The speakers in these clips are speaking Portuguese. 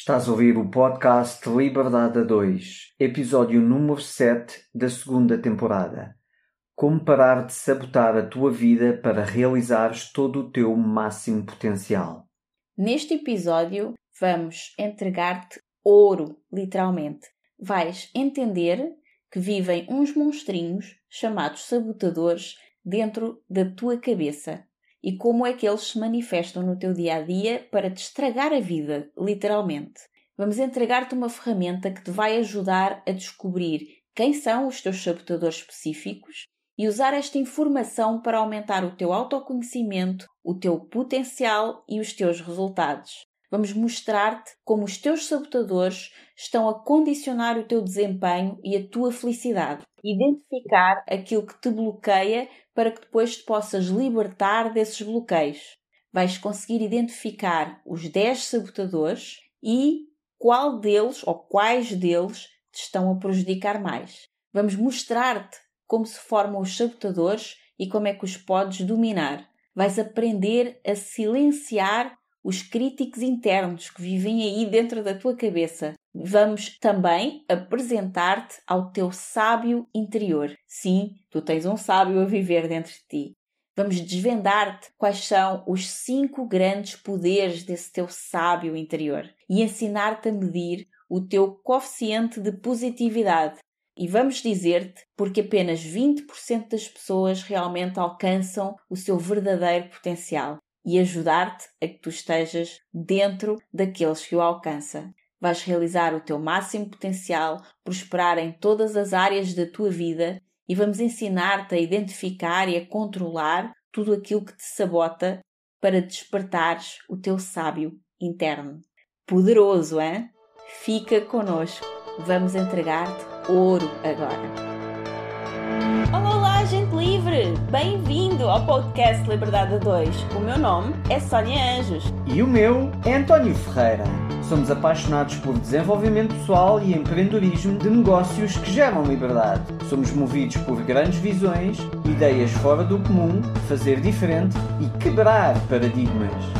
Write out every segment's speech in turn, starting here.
Estás a ouvir o podcast Liberdade a 2, episódio número 7 da segunda temporada. Como parar de sabotar a tua vida para realizares todo o teu máximo potencial. Neste episódio, vamos entregar-te ouro, literalmente. Vais entender que vivem uns monstrinhos chamados sabotadores dentro da tua cabeça e como é que eles se manifestam no teu dia a dia para te estragar a vida, literalmente. Vamos entregar-te uma ferramenta que te vai ajudar a descobrir quem são os teus sabotadores específicos e usar esta informação para aumentar o teu autoconhecimento, o teu potencial e os teus resultados. Vamos mostrar-te como os teus sabotadores estão a condicionar o teu desempenho e a tua felicidade. Identificar aquilo que te bloqueia para que depois te possas libertar desses bloqueios. Vais conseguir identificar os 10 sabotadores e qual deles ou quais deles te estão a prejudicar mais. Vamos mostrar-te como se formam os sabotadores e como é que os podes dominar. Vais aprender a silenciar os críticos internos que vivem aí dentro da tua cabeça. Vamos também apresentar-te ao teu sábio interior. Sim, tu tens um sábio a viver dentro de ti. Vamos desvendar-te quais são os cinco grandes poderes desse teu sábio interior e ensinar-te a medir o teu coeficiente de positividade. E vamos dizer-te porque apenas 20% das pessoas realmente alcançam o seu verdadeiro potencial e ajudar-te a que tu estejas dentro daqueles que o alcança. Vais realizar o teu máximo potencial, prosperar em todas as áreas da tua vida e vamos ensinar-te a identificar e a controlar tudo aquilo que te sabota para despertares o teu sábio interno. Poderoso, hein? Fica conosco. Vamos entregar-te ouro agora. Livre! Bem-vindo ao podcast Liberdade 2. O meu nome é Sónia Anjos. E o meu é António Ferreira. Somos apaixonados por desenvolvimento pessoal e empreendedorismo de negócios que geram liberdade. Somos movidos por grandes visões, ideias fora do comum, fazer diferente e quebrar paradigmas.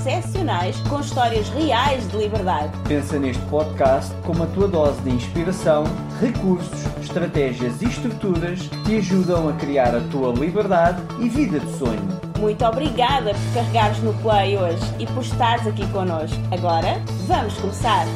excepcionais com histórias reais de liberdade. Pensa neste podcast como a tua dose de inspiração, recursos, estratégias e estruturas que te ajudam a criar a tua liberdade e vida de sonho. Muito obrigada por carregares no play hoje e por estares aqui connosco. Agora, vamos começar!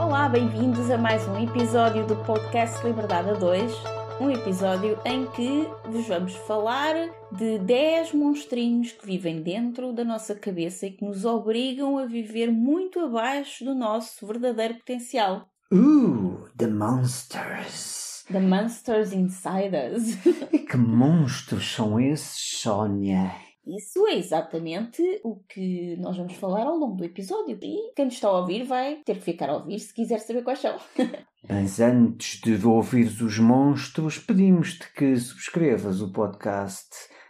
Olá, bem-vindos a mais um episódio do podcast Liberdade a 2 um episódio em que vos vamos falar de 10 monstrinhos que vivem dentro da nossa cabeça e que nos obrigam a viver muito abaixo do nosso verdadeiro potencial. Uh, the monsters. The monsters inside us. E que monstros são esses, Sónia? Isso é exatamente o que nós vamos falar ao longo do episódio. E quem nos está a ouvir vai ter que ficar a ouvir se quiser saber quais são. Mas antes de ouvires os monstros, pedimos-te que subscrevas o podcast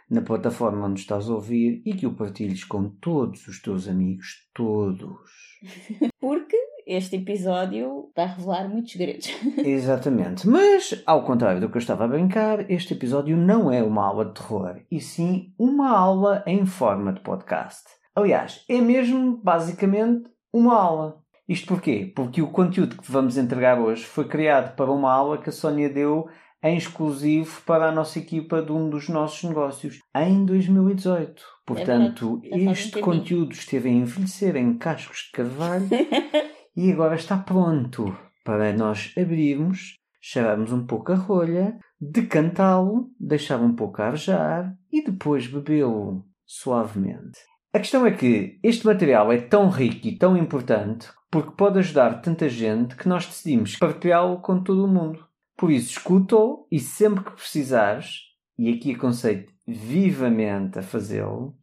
na plataforma onde estás a ouvir e que o partilhes com todos os teus amigos, todos. Porque este episódio vai revelar muitos segredos. Exatamente. Mas, ao contrário do que eu estava a brincar, este episódio não é uma aula de terror, e sim uma aula em forma de podcast. Aliás, é mesmo basicamente uma aula. Isto porquê? Porque o conteúdo que vamos entregar hoje foi criado para uma aula que a Sónia deu em exclusivo para a nossa equipa de um dos nossos negócios em 2018. Portanto, é este conteúdo esteve a envelhecer em cascos de carvalho e agora está pronto para nós abrirmos, cheirarmos um pouco a rolha, decantá-lo, deixar um pouco a arejar e depois bebê-lo suavemente. A questão é que este material é tão rico e tão importante porque pode ajudar tanta gente que nós decidimos partilhá-lo com todo o mundo. Por isso, escuta-o e sempre que precisares, e aqui aconselho vivamente a fazê-lo,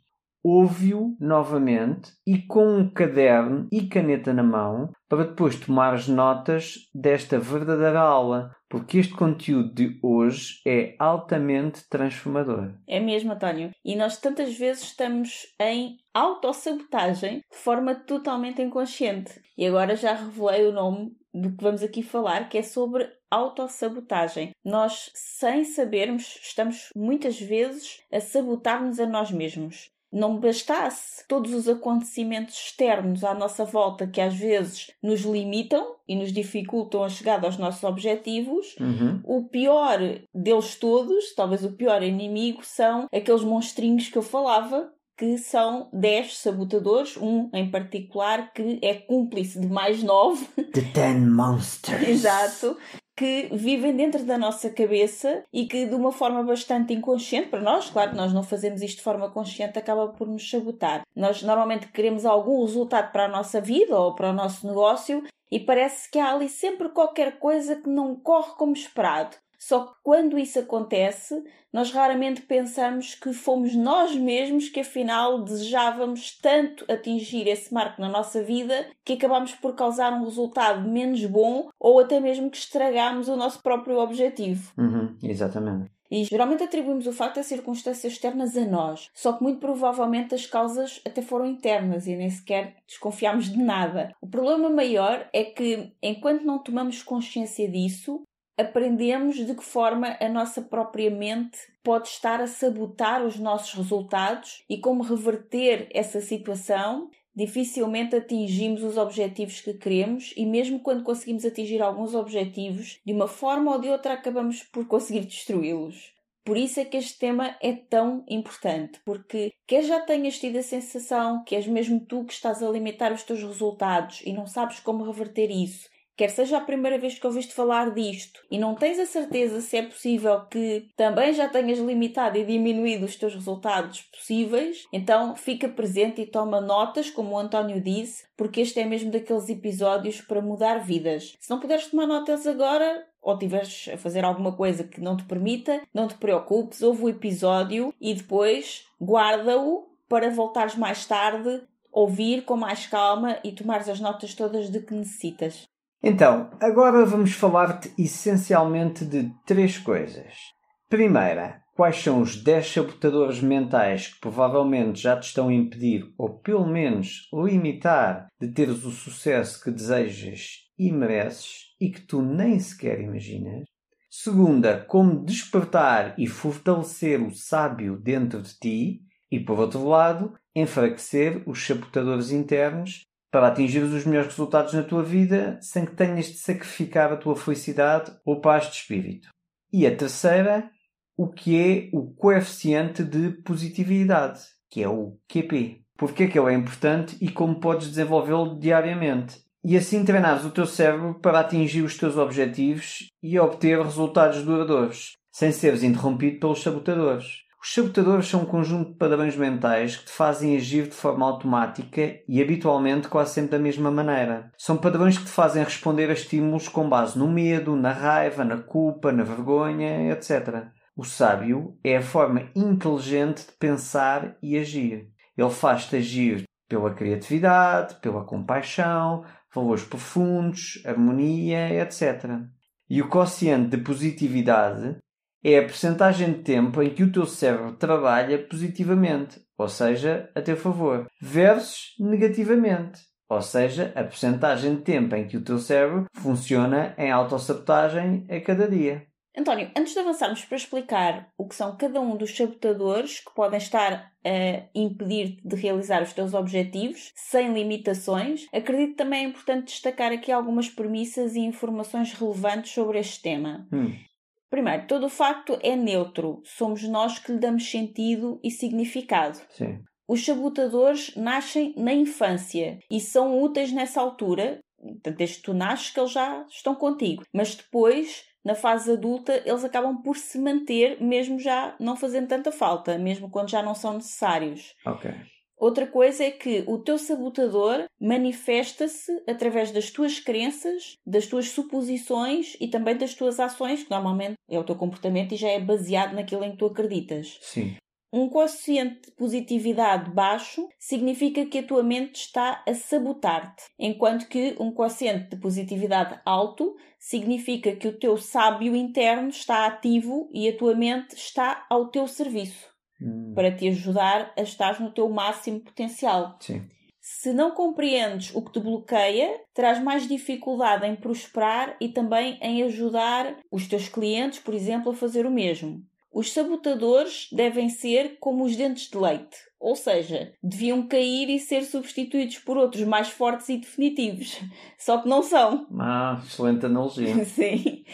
ouve-o novamente e com um caderno e caneta na mão para depois tomares notas desta verdadeira aula, porque este conteúdo de hoje é altamente transformador. É mesmo, António. E nós tantas vezes estamos em autossabotagem de forma totalmente inconsciente. E agora já revelei o nome do que vamos aqui falar, que é sobre autossabotagem. Nós, sem sabermos, estamos muitas vezes a sabotar-nos a nós mesmos não bastasse todos os acontecimentos externos à nossa volta que às vezes nos limitam e nos dificultam a chegar aos nossos objetivos, uhum. o pior deles todos, talvez o pior inimigo, são aqueles monstrinhos que eu falava, que são 10 sabotadores, um em particular que é cúmplice de mais nove. The Ten Monsters. Exato que vivem dentro da nossa cabeça e que de uma forma bastante inconsciente, para nós, claro, nós não fazemos isto de forma consciente, acaba por nos sabotar. Nós normalmente queremos algum resultado para a nossa vida ou para o nosso negócio e parece que há ali sempre qualquer coisa que não corre como esperado. Só que quando isso acontece, nós raramente pensamos que fomos nós mesmos que afinal desejávamos tanto atingir esse marco na nossa vida que acabamos por causar um resultado menos bom ou até mesmo que estragamos o nosso próprio objetivo. Uhum, exatamente. E geralmente atribuímos o facto das circunstâncias externas a nós, só que muito provavelmente as causas até foram internas e nem sequer desconfiamos de nada. O problema maior é que, enquanto não tomamos consciência disso, aprendemos de que forma a nossa própria mente pode estar a sabotar os nossos resultados e como reverter essa situação. Dificilmente atingimos os objetivos que queremos, e mesmo quando conseguimos atingir alguns objetivos, de uma forma ou de outra acabamos por conseguir destruí-los. Por isso é que este tema é tão importante, porque quer já tenhas tido a sensação que és mesmo tu que estás a limitar os teus resultados e não sabes como reverter isso, quer seja a primeira vez que ouviste falar disto e não tens a certeza se é possível que também já tenhas limitado e diminuído os teus resultados possíveis, então fica presente e toma notas, como o António disse, porque este é mesmo daqueles episódios para mudar vidas. Se não puderes tomar notas agora, ou tiveres a fazer alguma coisa que não te permita, não te preocupes, ouve o episódio e depois guarda-o para voltares mais tarde, ouvir com mais calma e tomares as notas todas de que necessitas. Então, agora vamos falar-te essencialmente de três coisas. Primeira, quais são os 10 sabotadores mentais que provavelmente já te estão a impedir, ou pelo menos limitar, de teres o sucesso que desejas e mereces e que tu nem sequer imaginas. Segunda, como despertar e fortalecer o sábio dentro de ti. E, por outro lado, enfraquecer os sabotadores internos para atingir os melhores resultados na tua vida sem que tenhas de sacrificar a tua felicidade ou paz de espírito. E a terceira, o que é o coeficiente de positividade, que é o QP. Porque é que ele é importante e como podes desenvolvê-lo diariamente. E assim treinares o teu cérebro para atingir os teus objetivos e obter resultados duradouros, sem seres interrompido pelos sabotadores. Os sabotadores são um conjunto de padrões mentais que te fazem agir de forma automática e habitualmente quase sempre da mesma maneira. São padrões que te fazem responder a estímulos com base no medo, na raiva, na culpa, na vergonha, etc. O sábio é a forma inteligente de pensar e agir. Ele faz-te agir pela criatividade, pela compaixão, valores profundos, harmonia, etc. E o quociente de positividade é a percentagem de tempo em que o teu cérebro trabalha positivamente, ou seja, a teu favor, versus negativamente, ou seja, a percentagem de tempo em que o teu cérebro funciona em autossabotagem a cada dia. António, antes de avançarmos para explicar o que são cada um dos sabotadores que podem estar a impedir-te de realizar os teus objetivos sem limitações, acredito também é importante destacar aqui algumas premissas e informações relevantes sobre este tema. Hum. Primeiro, todo o facto é neutro. Somos nós que lhe damos sentido e significado. Sim. Os sabotadores nascem na infância e são úteis nessa altura, desde que tu nasces que eles já estão contigo. Mas depois, na fase adulta, eles acabam por se manter, mesmo já não fazendo tanta falta, mesmo quando já não são necessários. Ok. Outra coisa é que o teu sabotador manifesta-se através das tuas crenças, das tuas suposições e também das tuas ações, que normalmente é o teu comportamento e já é baseado naquilo em que tu acreditas. Sim. Um quociente de positividade baixo significa que a tua mente está a sabotar-te, enquanto que um quociente de positividade alto significa que o teu sábio interno está ativo e a tua mente está ao teu serviço Hum, para te ajudar a estar no teu máximo potencial. Sim. Se não compreendes o que te bloqueia, terás mais dificuldade em prosperar e também em ajudar os teus clientes, por exemplo, a fazer o mesmo. Os sabotadores devem ser como os dentes de leite, ou seja, deviam cair e ser substituídos por outros mais fortes e definitivos. Só que não são. Ah, excelente analogia. Sim.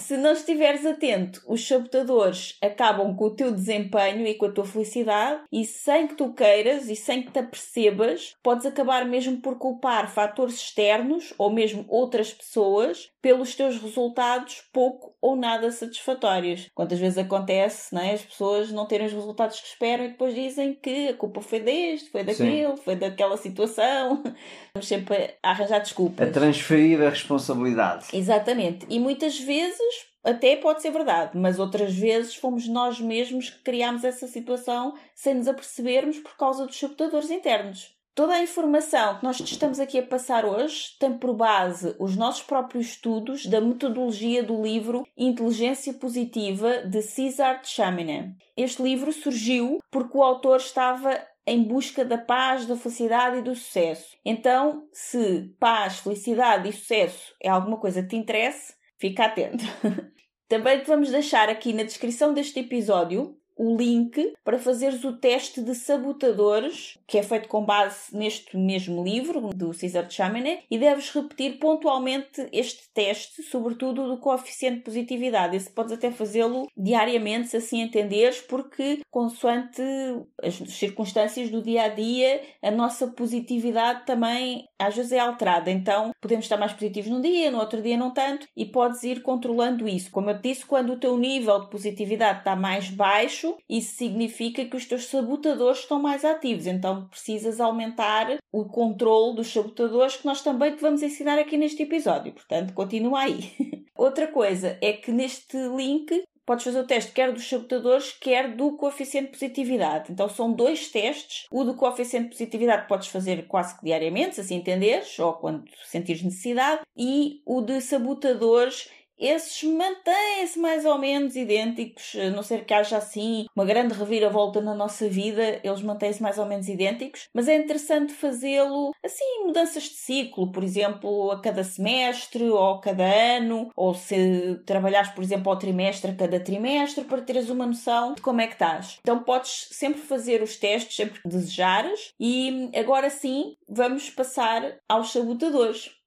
Se não estiveres atento, os sabotadores acabam com o teu desempenho e com a tua felicidade, e sem que tu queiras e sem que te apercebas, podes acabar mesmo por culpar fatores externos ou mesmo outras pessoas pelos teus resultados pouco ou nada satisfatórios. Quantas vezes acontece, é? As pessoas não terem os resultados que esperam e depois dizem que a culpa foi deste, foi daquele, foi daquela situação. Estamos sempre a arranjar desculpas. A transferir a responsabilidade. Exatamente. E muitas vezes até pode ser verdade, mas outras vezes fomos nós mesmos que criámos essa situação sem nos apercebermos por causa dos sabotadores internos. Toda a informação que nós estamos aqui a passar hoje tem por base os nossos próprios estudos da metodologia do livro Inteligência Positiva de Cesar Chaminé. Este livro surgiu porque o autor estava em busca da paz, da felicidade e do sucesso. Então, se paz, felicidade e sucesso é alguma coisa que te interesse, fica atento. Também te vamos deixar aqui na descrição deste episódio o link para fazeres o teste de sabotadores, que é feito com base neste mesmo livro do Cesar Chaminé, e deves repetir pontualmente este teste, sobretudo do coeficiente de positividade. Esse podes até fazê-lo diariamente, se assim entenderes, porque consoante as circunstâncias do dia a dia, a nossa positividade também às vezes é alterada. Então podemos estar mais positivos num dia, no outro dia não tanto, e podes ir controlando isso. Como eu disse, quando o teu nível de positividade está mais baixo, isso significa que os teus sabotadores estão mais ativos. Então precisas aumentar o controle dos sabotadores que nós também te vamos ensinar aqui neste episódio. Portanto, continua aí. Outra coisa é que neste link podes fazer o teste quer dos sabotadores, quer do coeficiente de positividade. Então são dois testes. O do coeficiente de positividade podes fazer quase que diariamente, se assim entenderes, ou quando sentires necessidade, e o de sabotadores esses mantêm-se mais ou menos idênticos, a não ser que haja assim uma grande reviravolta na nossa vida, eles mantêm-se mais ou menos idênticos, mas é interessante fazê-lo assim, mudanças de ciclo, por exemplo, a cada semestre ou a cada ano, ou se trabalhares, por exemplo, ao trimestre, a cada trimestre, para teres uma noção de como é que estás. Então podes sempre fazer os testes, sempre que desejares, e agora sim vamos passar aos sabotadores.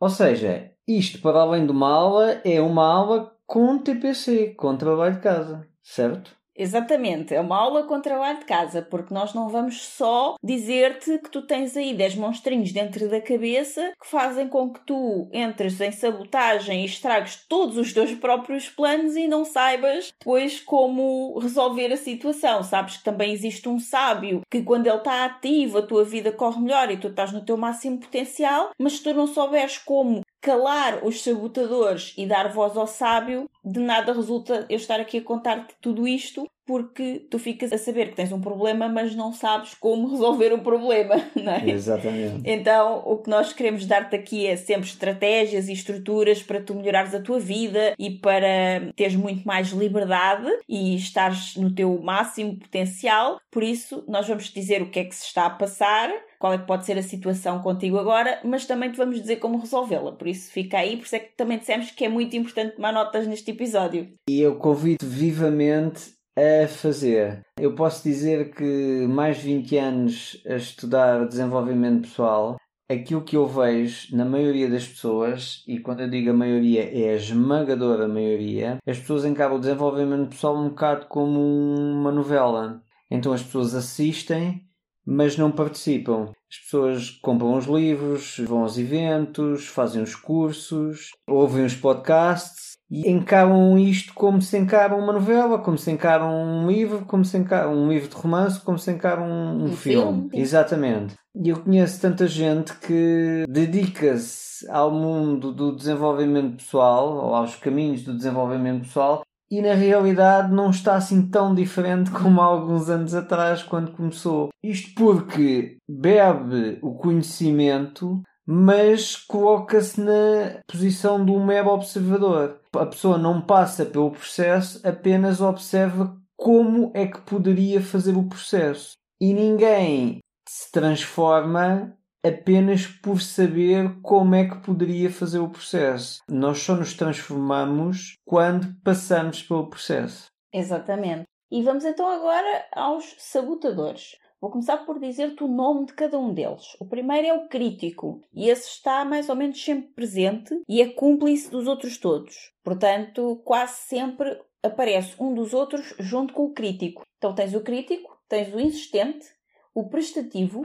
Ou seja, isto para além de uma aula é uma aula com TPC, com trabalho de casa, certo? Exatamente, é uma aula com trabalho de casa, porque nós não vamos só dizer-te que tu tens aí 10 monstrinhos dentro da cabeça que fazem com que tu entres em sabotagem e estragues todos os teus próprios planos e não saibas depois como resolver a situação. Sabes que também existe um sábio que quando ele está ativo a tua vida corre melhor e tu estás no teu máximo potencial, mas se tu não souberes como calar os sabotadores e dar voz ao sábio, de nada resulta eu estar aqui a contar-te tudo isto, porque tu ficas a saber que tens um problema, mas não sabes como resolver o problema, não é? Exatamente. Então, o que nós queremos dar-te aqui é sempre estratégias e estruturas para tu melhorares a tua vida e para teres muito mais liberdade e estares no teu máximo potencial. Por isso, nós vamos te dizer o que é que se está a passar, qual é que pode ser a situação contigo agora, mas também te vamos dizer como resolvê-la. Por isso fica aí, por isso é que também dissemos que é muito importante tomar notas neste episódio. E eu convido vivamente a fazer. Eu posso dizer que mais de 20 anos a estudar desenvolvimento pessoal, aquilo que eu vejo na maioria das pessoas, e quando eu digo a maioria é a esmagadora maioria, as pessoas encaram o desenvolvimento pessoal um bocado como uma novela. Então as pessoas assistem mas não participam. As pessoas compram os livros, vão aos eventos, fazem os cursos, ouvem os podcasts e encaram isto como se encaram uma novela, como se encaram um livro, como se encaram um livro de romance, como se encaram um, um, Um filme. filme. Exatamente. E eu conheço tanta gente que dedica-se ao mundo do desenvolvimento pessoal, ou aos caminhos do desenvolvimento pessoal, e na realidade não está assim tão diferente como há alguns anos atrás quando começou. Isto porque bebe o conhecimento, mas coloca-se na posição de um mero observador. A pessoa não passa pelo processo, apenas observa como é que poderia fazer o processo. E ninguém se transforma apenas por saber como é que poderia fazer o processo. Nós só nos transformamos quando passamos pelo processo. Exatamente. E vamos então agora aos sabotadores. Vou começar por dizer-te o nome de cada um deles. O primeiro é o crítico, e esse está mais ou menos sempre presente e é cúmplice dos outros todos. Portanto, quase sempre aparece um dos outros junto com o crítico. Então tens o crítico, tens o insistente, o prestativo,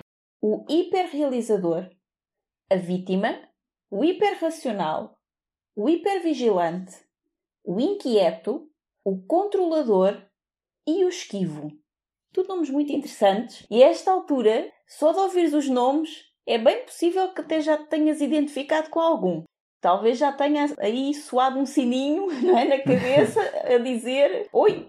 o hiperrealizador, a vítima, o hiperracional, o hipervigilante, o inquieto, o controlador e o esquivo. Tudo nomes muito interessantes e a esta altura, só de ouvires os nomes, é bem possível que até já te tenhas identificado com algum talvez já tenha aí soado um sininho não é, na cabeça a dizer: Oi,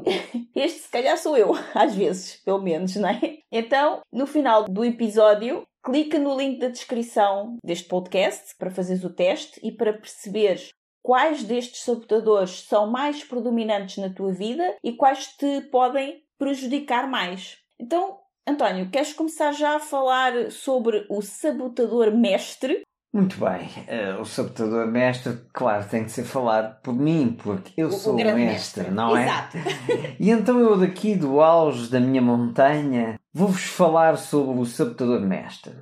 este se calhar sou eu, às vezes, pelo menos, não é? Então, no final do episódio, clica no link da descrição deste podcast para fazeres o teste e para perceberes quais destes sabotadores são mais predominantes na tua vida e quais te podem prejudicar mais. Então, António, queres começar já a falar sobre o sabotador mestre muito bem, uh, o sabotador mestre, claro, tem que ser falado por mim, porque eu o, sou o mestre, mestre, não é? Exato. e então eu daqui do auge da minha montanha vou-vos falar sobre o sabotador mestre.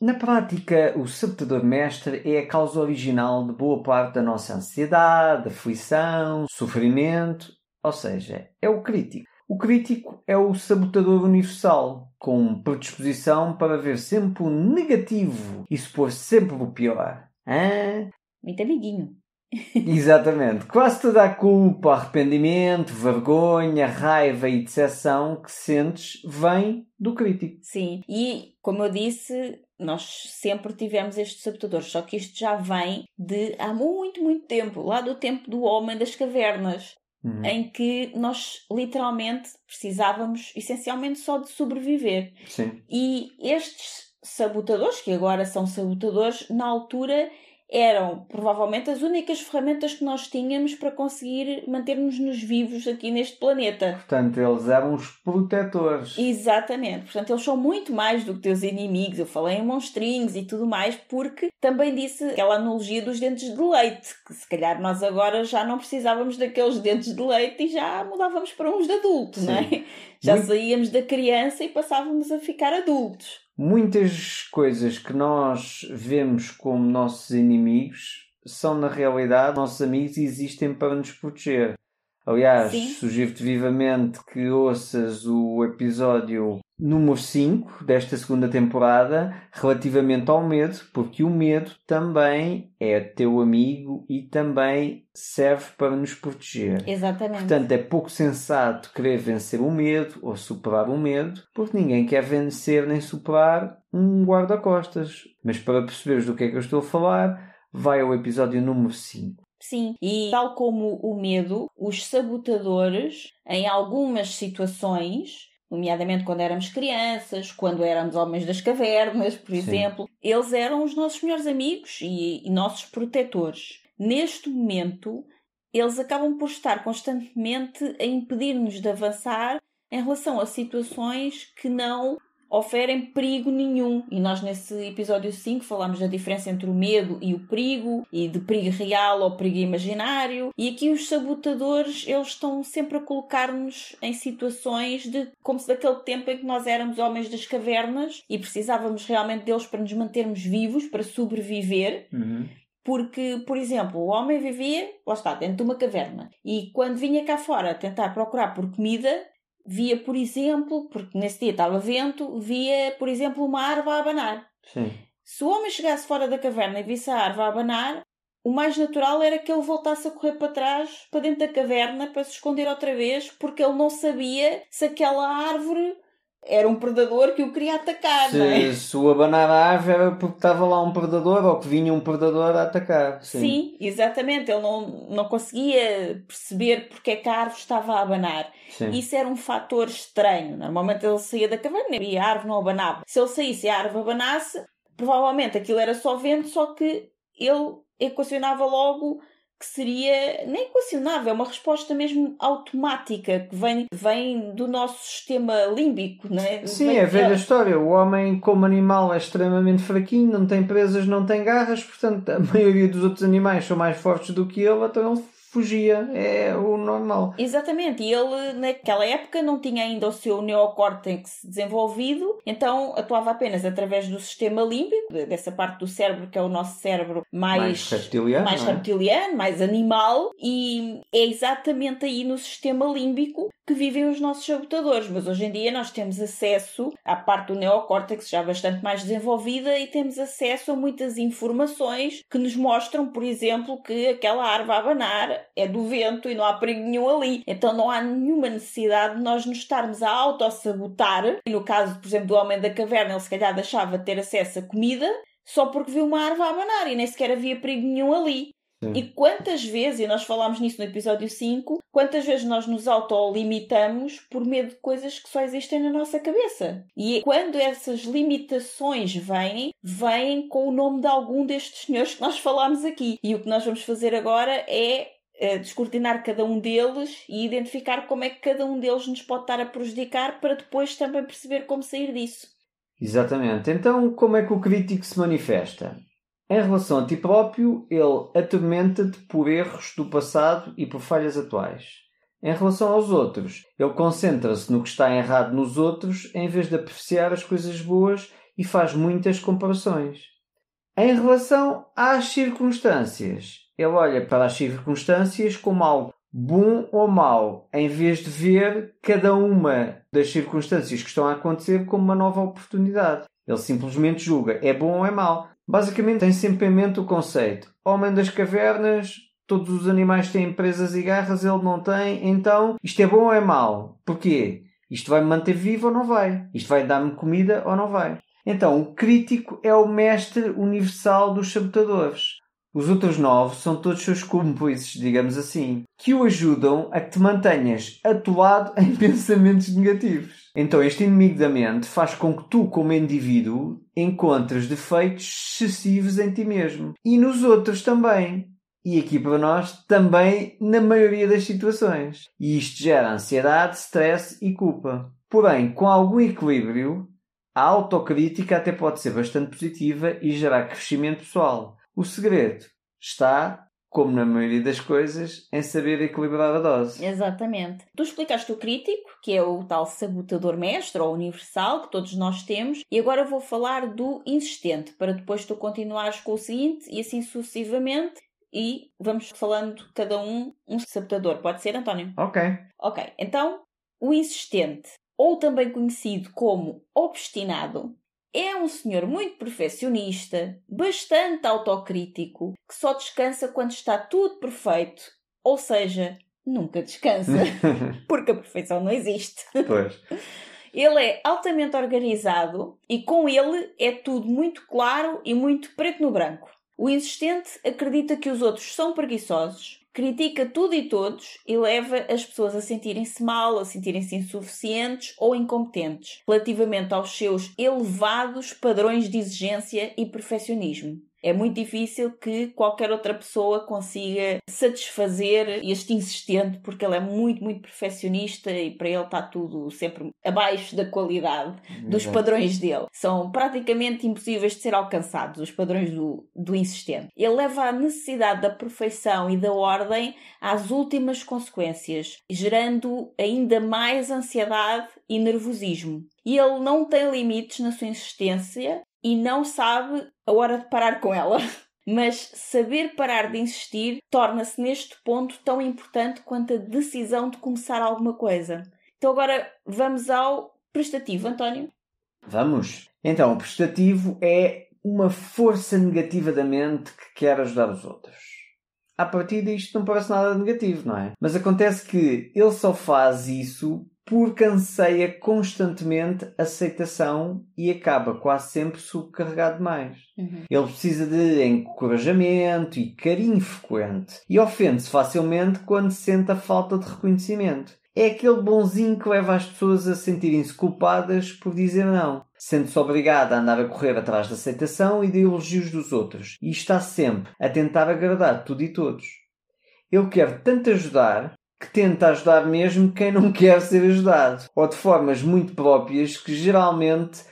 Na prática, o sabotador mestre é a causa original de boa parte da nossa ansiedade, aflição, sofrimento, ou seja, é o crítico. O crítico é o sabotador universal, com predisposição para ver sempre o negativo e supor sempre o pior. Hã? Muito amiguinho. Exatamente. Quase toda a culpa, arrependimento, vergonha, raiva e decepção que sentes vem do crítico. Sim, e como eu disse, nós sempre tivemos estes sabotadores, só que isto já vem de há muito, muito tempo lá do tempo do homem das cavernas uhum. em que nós literalmente precisávamos essencialmente só de sobreviver. Sim. E estes sabotadores, que agora são sabotadores, na altura eram provavelmente as únicas ferramentas que nós tínhamos para conseguir manter-nos vivos aqui neste planeta. Portanto, eles eram os protetores. Exatamente. Portanto, eles são muito mais do que teus inimigos. Eu falei em monstrinhos e tudo mais, porque também disse aquela analogia dos dentes de leite, que se calhar nós agora já não precisávamos daqueles dentes de leite e já mudávamos para uns de adulto, Sim. não é? Já muito... saíamos da criança e passávamos a ficar adultos muitas coisas que nós vemos como nossos inimigos são na realidade nossos amigos e existem para nos proteger. Aliás, sugiro-te vivamente que ouças o episódio número 5 desta segunda temporada relativamente ao medo, porque o medo também é teu amigo e também serve para nos proteger. Exatamente. Portanto, é pouco sensato querer vencer o medo ou superar o medo, porque ninguém quer vencer nem superar um guarda-costas. Mas para perceberes do que é que eu estou a falar, vai ao episódio número 5. Sim, e tal como o medo, os sabotadores, em algumas situações, nomeadamente quando éramos crianças, quando éramos homens das cavernas, por Sim. exemplo, eles eram os nossos melhores amigos e, e nossos protetores. Neste momento, eles acabam por estar constantemente a impedir-nos de avançar em relação a situações que não oferem perigo nenhum. E nós, nesse episódio 5, falámos da diferença entre o medo e o perigo, e de perigo real ou perigo imaginário. E aqui os sabotadores, eles estão sempre a colocar-nos em situações de como se daquele tempo em que nós éramos homens das cavernas e precisávamos realmente deles para nos mantermos vivos, para sobreviver. Uhum. Porque, por exemplo, o homem vivia, lá está, dentro de uma caverna. E quando vinha cá fora tentar procurar por comida, via, por exemplo, porque nesse dia estava vento, via, por exemplo, uma árvore a abanar. Sim. Se o homem chegasse fora da caverna e visse a árvore a abanar, o mais natural era que ele voltasse a correr para trás, para dentro da caverna, para se esconder outra vez, porque ele não sabia se aquela árvore era um predador que o queria atacar, se, não é? se o abanar a árvore era porque estava lá um predador ou que vinha um predador a atacar. Sim. Sim. exatamente. Ele não, não conseguia perceber porque é que a árvore estava a abanar. Sim. Isso era um fator estranho. Normalmente ele saía da caverna e a árvore não abanava. Se ele saísse e a árvore abanasse, provavelmente aquilo era só vento, só que ele equacionava logo que seria nem equacionável, é uma resposta mesmo automática que vem, vem do nosso sistema límbico, não é? Sim, Vem- é a velha história. O homem, como animal, é extremamente fraquinho, não tem presas, não tem garras, portanto, a maioria dos outros animais são mais fortes do que ele, então ele fugia. É o normal. Exatamente, e ele naquela época não tinha ainda o seu neocórtex desenvolvido, então atuava apenas através do sistema límbico, dessa parte do cérebro que é o nosso cérebro mais, Mais reptiliano. mais é? reptiliano, mais animal, e é exatamente aí no sistema límbico que vivem os nossos sabotadores. Mas hoje em dia nós temos acesso à parte do neocórtex já bastante mais desenvolvida e temos acesso a muitas informações que nos mostram, por exemplo, que aquela árvore a abanar é do vento e não há perigo nenhum ali. Então não há nenhuma necessidade de nós nos estarmos a autossabotar. E No caso, por exemplo, do homem da caverna, ele se calhar deixava de ter acesso a comida só porque viu uma árvore a abanar e nem sequer havia perigo nenhum ali. Sim. E quantas vezes, e nós falámos nisso no episódio 5, quantas vezes nós nos autolimitamos por medo de coisas que só existem na nossa cabeça? E quando essas limitações vêm, vêm com o nome de algum destes senhores que nós falámos aqui. E o que nós vamos fazer agora é descortinar cada um deles e identificar como é que cada um deles nos pode estar a prejudicar para depois também perceber como sair disso. Exatamente. Então, como é que o crítico se manifesta? Em relação a ti próprio, ele atormenta-te por erros do passado e por falhas atuais. Em relação aos outros, ele concentra-se no que está errado nos outros em vez de apreciar as coisas boas e faz muitas comparações. Em relação às circunstâncias, ele olha para as circunstâncias como algo bom ou mau, em vez de ver cada uma das circunstâncias que estão a acontecer como uma nova oportunidade. Ele simplesmente julga é bom ou é mau. Basicamente tem sempre em mente o conceito: homem das cavernas, todos os animais têm presas e garras, ele não tem, então isto é bom ou é mau? Porquê? Isto vai me manter vivo ou não vai? Isto vai dar-me comida ou não vai? Então, o crítico é o mestre universal dos sabotadores. Os outros nove são todos seus cúmplices, digamos assim, que o ajudam a que te mantenhas atuado em pensamentos negativos. Então, este inimigo da mente faz com que tu, como indivíduo, encontres defeitos excessivos em ti mesmo. E nos outros também. E aqui para nós, também na maioria das situações. E isto gera ansiedade, stress e culpa. Porém, com algum equilíbrio, a autocrítica até pode ser bastante positiva e gerar crescimento pessoal. O segredo está, como na maioria das coisas, em saber equilibrar a dose. Exatamente. Tu explicaste o crítico, que é o tal sabotador mestre ou universal que todos nós temos, e agora vou falar do insistente, para depois tu continuares com o seguinte e assim sucessivamente, e vamos falando cada um um sabotador. Pode ser, António? Ok. Ok, então o insistente, ou também conhecido como obstinado, é um senhor muito perfeccionista, bastante autocrítico, que só descansa quando está tudo perfeito. Ou seja, nunca descansa, porque a perfeição não existe. pois. Ele é altamente organizado e com ele é tudo muito claro e muito preto no branco. O insistente acredita que os outros são preguiçosos, critica tudo e todos e leva as pessoas a sentirem-se mal, a sentirem-se insuficientes ou incompetentes relativamente aos seus elevados padrões de exigência e perfeccionismo. É muito difícil que qualquer outra pessoa consiga satisfazer este insistente, porque ele é muito, muito perfeccionista e para ele está tudo sempre abaixo da qualidade dos padrões dele. São praticamente impossíveis de ser alcançados, os padrões do, do insistente. Ele leva a necessidade da perfeição e da ordem às últimas consequências, gerando ainda mais ansiedade e nervosismo. E ele não tem limites na sua insistência e não sabe a hora de parar com ela. Mas saber parar de insistir torna-se neste ponto tão importante quanto a decisão de começar alguma coisa. Então agora vamos ao prestativo, António. Vamos. Então, o prestativo é uma força negativa da mente que quer ajudar os outros. À partida, isto não parece nada negativo, não é? Mas acontece que ele só faz isso porque anseia constantemente aceitação e acaba quase sempre subcarregado demais. Uhum. Ele precisa de encorajamento e carinho frequente e ofende-se facilmente quando sente a falta de reconhecimento. É aquele bonzinho que leva as pessoas a sentirem-se culpadas por dizer não. Sente-se obrigado a andar a correr atrás da aceitação e de elogios dos outros e está sempre a tentar agradar tudo e todos. Ele quer tanto ajudar que tenta ajudar mesmo quem não quer ser ajudado, ou de formas muito próprias que geralmente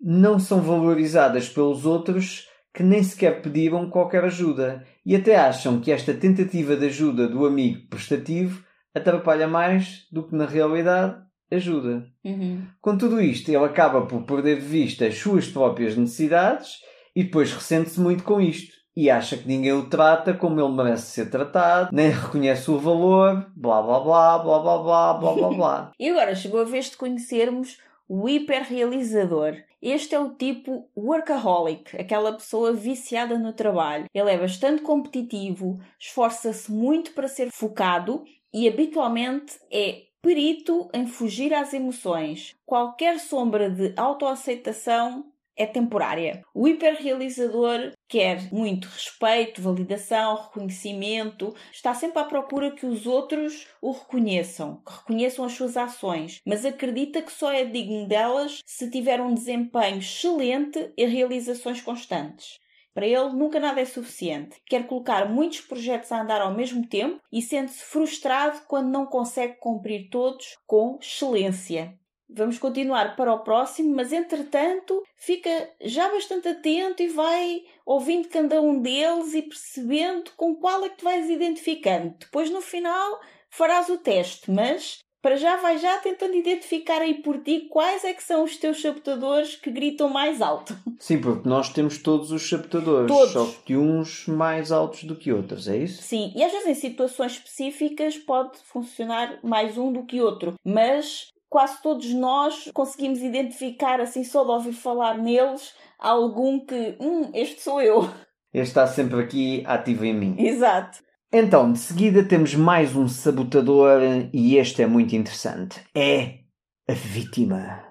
não são valorizadas pelos outros que nem sequer pediram qualquer ajuda e até acham que esta tentativa de ajuda do amigo prestativo atrapalha mais do que na realidade ajuda. Uhum. Com tudo isto, ele acaba por perder de vista as suas próprias necessidades e depois ressente-se muito com isto e acha que ninguém o trata como ele merece ser tratado, nem reconhece o valor, blá blá blá, blá blá blá, blá blá blá. E agora chegou a vez de conhecermos o hiperrealizador. Este é o tipo workaholic, aquela pessoa viciada no trabalho. Ele é bastante competitivo, esforça-se muito para ser focado e habitualmente é perito em fugir às emoções. Qualquer sombra de autoaceitação é temporária. O hiperrealizador quer muito respeito, validação, reconhecimento, está sempre à procura que os outros o reconheçam, que reconheçam as suas ações, mas acredita que só é digno delas se tiver um desempenho excelente e realizações constantes. Para ele, nunca nada é suficiente. Quer colocar muitos projetos a andar ao mesmo tempo e sente-se frustrado quando não consegue cumprir todos com excelência. Vamos continuar para o próximo, mas entretanto fica já bastante atento e vai ouvindo cada um deles e percebendo com qual é que te vais identificando. Depois no final farás o teste, mas para já vai já tentando identificar aí por ti quais é que são os teus sabotadores que gritam mais alto. Sim, porque nós temos todos os sabotadores, Todos. só que uns mais altos do que outros, é isso? Sim, e às vezes em situações específicas pode funcionar mais um do que outro, mas quase todos nós conseguimos identificar assim só de ouvir falar neles algum que, hum, este sou eu. Este está sempre aqui ativo em mim. Exato. Então, de seguida temos mais um sabotador e este é muito interessante. É a vítima.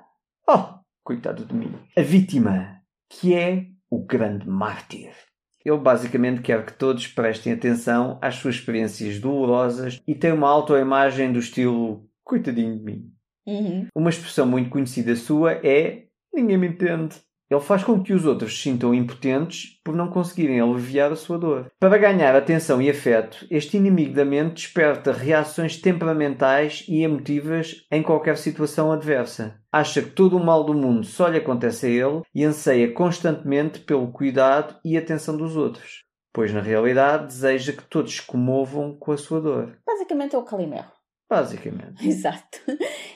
Oh, coitado de mim. A vítima, que é o grande mártir. Ele basicamente quer que todos prestem atenção às suas experiências dolorosas e tem uma autoimagem do estilo coitadinho de mim. Uhum. Uma expressão muito conhecida sua é ninguém me entende. Ele faz com que os outros se sintam impotentes por não conseguirem aliviar a sua dor. Para ganhar atenção e afeto, este inimigo da mente desperta reações temperamentais e emotivas em qualquer situação adversa. Acha que todo o mal do mundo só lhe acontece a ele e anseia constantemente pelo cuidado e atenção dos outros, pois na realidade deseja que todos se comovam com a sua dor. Basicamente é o Calimero. Basicamente. Exato.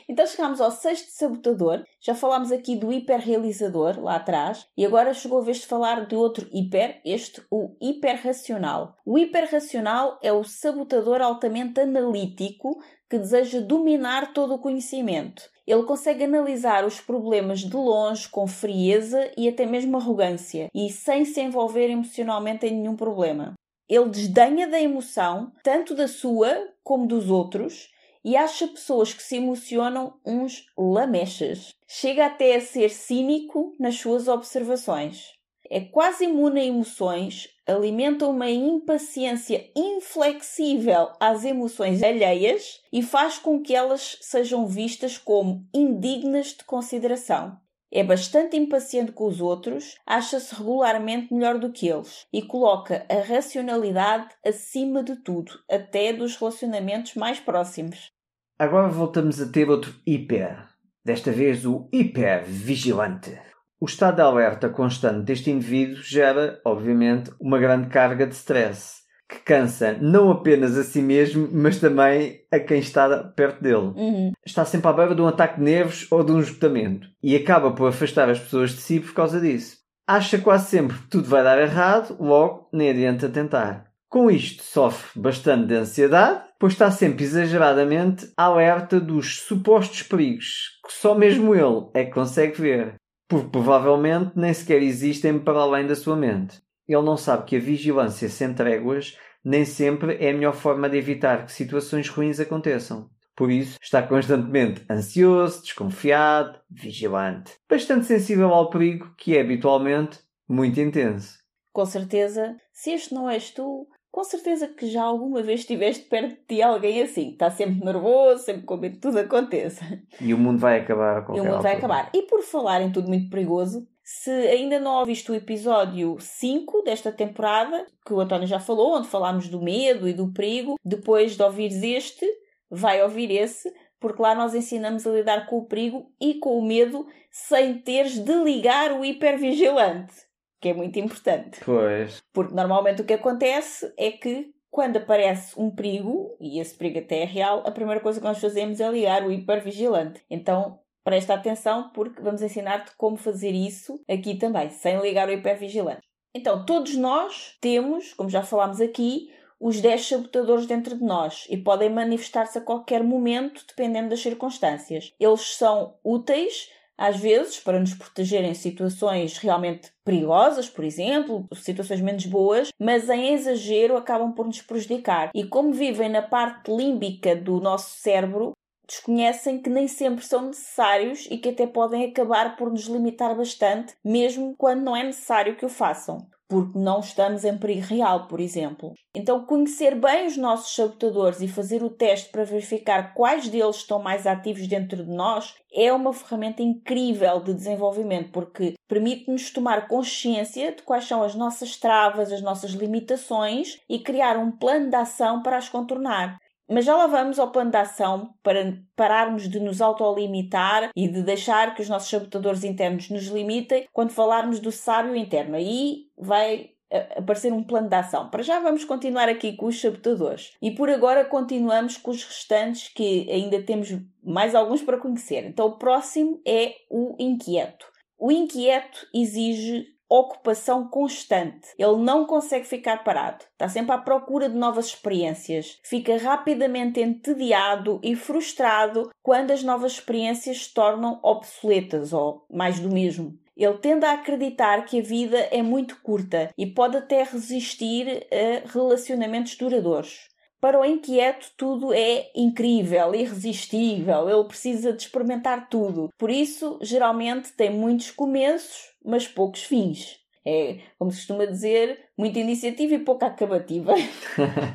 Então chegámos ao sexto sabotador. Já falámos aqui do hiperrealizador lá atrás e agora chegou a vez de falar de outro hiper, este o hiperracional. O hiperracional é o sabotador altamente analítico que deseja dominar todo o conhecimento. Ele consegue analisar os problemas de longe com frieza e até mesmo arrogância e sem se envolver emocionalmente em nenhum problema. Ele desdenha da emoção, tanto da sua como dos outros, e acha pessoas que se emocionam uns lamechas. Chega até a ser cínico nas suas observações. É quase imune a emoções, alimenta uma impaciência inflexível às emoções alheias e faz com que elas sejam vistas como indignas de consideração. É bastante impaciente com os outros, acha-se regularmente melhor do que eles e coloca a racionalidade acima de tudo, até dos relacionamentos mais próximos. Agora voltamos a ter outro hiper. Desta vez o hipervigilante. O estado de alerta constante deste indivíduo gera, obviamente, uma grande carga de stress, que cansa não apenas a si mesmo, mas também a quem está perto dele. Uhum. Está sempre à beira de um ataque de nervos ou de um esgotamento e acaba por afastar as pessoas de si por causa disso. Acha quase sempre que tudo vai dar errado, logo nem adianta tentar. Com isto, sofre bastante de ansiedade, pois está sempre exageradamente alerta dos supostos perigos, que só mesmo ele é que consegue ver, porque provavelmente nem sequer existem para além da sua mente. Ele não sabe que a vigilância sem tréguas nem sempre é a melhor forma de evitar que situações ruins aconteçam. Por isso, está constantemente ansioso, desconfiado, vigilante, bastante sensível ao perigo, que é habitualmente muito intenso. Com certeza, se este não és tu, com certeza que já alguma vez estiveste perto de ti alguém assim, que está sempre nervoso, sempre com medo que tudo aconteça. E o mundo vai acabar a qualquer E o mundo vai altura. acabar. E por falar em tudo muito perigoso, se ainda não ouviste o episódio 5 desta temporada, que o António já falou, onde falámos do medo e do perigo, depois de ouvires este, vai ouvir esse, porque lá nós ensinamos a lidar com o perigo e com o medo sem teres de ligar o hipervigilante, que é muito importante. Pois. Porque normalmente o que acontece é que quando aparece um perigo, e esse perigo até é real, a primeira coisa que nós fazemos é ligar o hipervigilante. Então presta atenção porque vamos ensinar-te como fazer isso aqui também, sem ligar o hipervigilante. Então todos nós temos, como já falámos aqui, os 10 sabotadores dentro de nós e podem manifestar-se a qualquer momento, dependendo das circunstâncias. Eles são úteis às vezes, para nos proteger em situações realmente perigosas, por exemplo, situações menos boas, mas em exagero acabam por nos prejudicar. E como vivem na parte límbica do nosso cérebro, desconhecem que nem sempre são necessários e que até podem acabar por nos limitar bastante, mesmo quando não é necessário que o façam. Porque não estamos em perigo real, por exemplo. Então, conhecer bem os nossos sabotadores e fazer o teste para verificar quais deles estão mais ativos dentro de nós é uma ferramenta incrível de desenvolvimento, porque permite-nos tomar consciência de quais são as nossas travas, as nossas limitações e criar um plano de ação para as contornar. Mas já lá vamos ao plano de ação para pararmos de nos autolimitar e de deixar que os nossos sabotadores internos nos limitem quando falarmos do sábio interno. Aí vai aparecer um plano de ação. Para já vamos continuar aqui com os sabotadores. E por agora continuamos com os restantes que ainda temos mais alguns para conhecer. Então o próximo é o inquieto. O inquieto exige ocupação constante. Ele não consegue ficar parado. Está sempre à procura de novas experiências. Fica rapidamente entediado e frustrado quando as novas experiências se tornam obsoletas ou mais do mesmo. Ele tende a acreditar que a vida é muito curta e pode até resistir a relacionamentos duradouros. Para o inquieto, tudo é incrível, irresistível, ele precisa de experimentar tudo. Por isso, geralmente tem muitos começos, mas poucos fins. É, como se costuma dizer, muita iniciativa e pouca acabativa.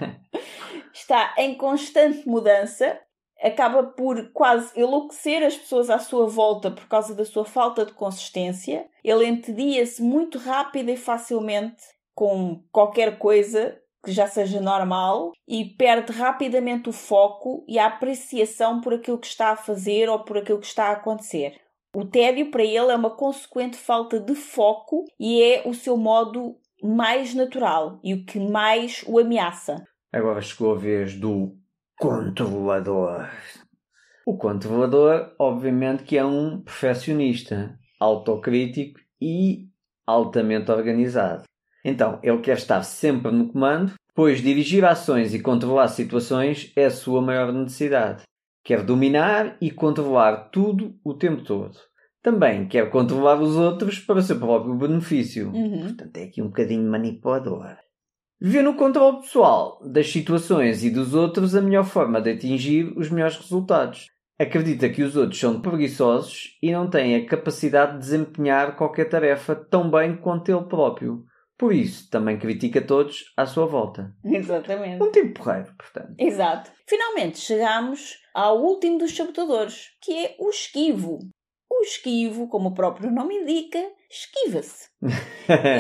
Está em constante mudança, acaba por quase enlouquecer as pessoas à sua volta por causa da sua falta de consistência. Ele entedia-se muito rápido e facilmente com qualquer coisa que já seja normal e perde rapidamente o foco e a apreciação por aquilo que está a fazer ou por aquilo que está a acontecer. O tédio para ele é uma consequente falta de foco e é o seu modo mais natural e o que mais o ameaça. Agora chegou a vez do controlador. O controlador, obviamente, que é um perfeccionista, autocrítico e altamente organizado. Então, ele quer estar sempre no comando, pois dirigir ações e controlar situações é a sua maior necessidade. Quer dominar e controlar tudo o tempo todo. Também quer controlar os outros para o seu próprio benefício. Uhum. Portanto, é aqui um bocadinho manipulador. Vê no controle pessoal das situações e dos outros a melhor forma de atingir os melhores resultados. Acredita que os outros são preguiçosos e não têm a capacidade de desempenhar qualquer tarefa tão bem quanto ele próprio. Por isso, também critica todos à sua volta. Exatamente. Um tipo porreiro, portanto. Exato. Finalmente chegamos ao último dos sabotadores, que é o esquivo. O esquivo, como o próprio nome indica, esquiva-se.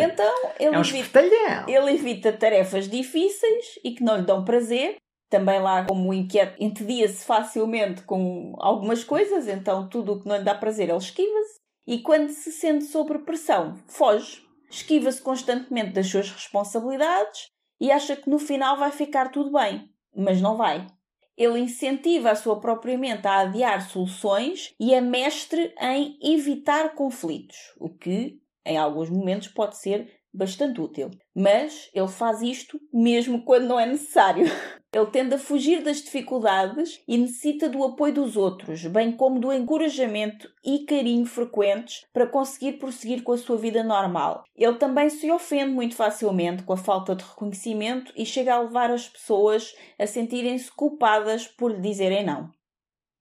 Então ele, é um evita, ele evita tarefas difíceis e que não lhe dão prazer. Também lá, como o inquieto, entedia-se facilmente com algumas coisas, então tudo o que não lhe dá prazer ele esquiva-se. E quando se sente sob pressão, foge. Esquiva-se constantemente das suas responsabilidades e acha que no final vai ficar tudo bem. Mas não vai. Ele incentiva a sua própria mente a adiar soluções e é mestre em evitar conflitos, o que, em alguns momentos, pode ser bastante útil. Mas ele faz isto mesmo quando não é necessário. Ele tende a fugir das dificuldades e necessita do apoio dos outros, bem como do encorajamento e carinho frequentes para conseguir prosseguir com a sua vida normal. Ele também se ofende muito facilmente com a falta de reconhecimento e chega a levar as pessoas a sentirem-se culpadas por lhe dizerem não.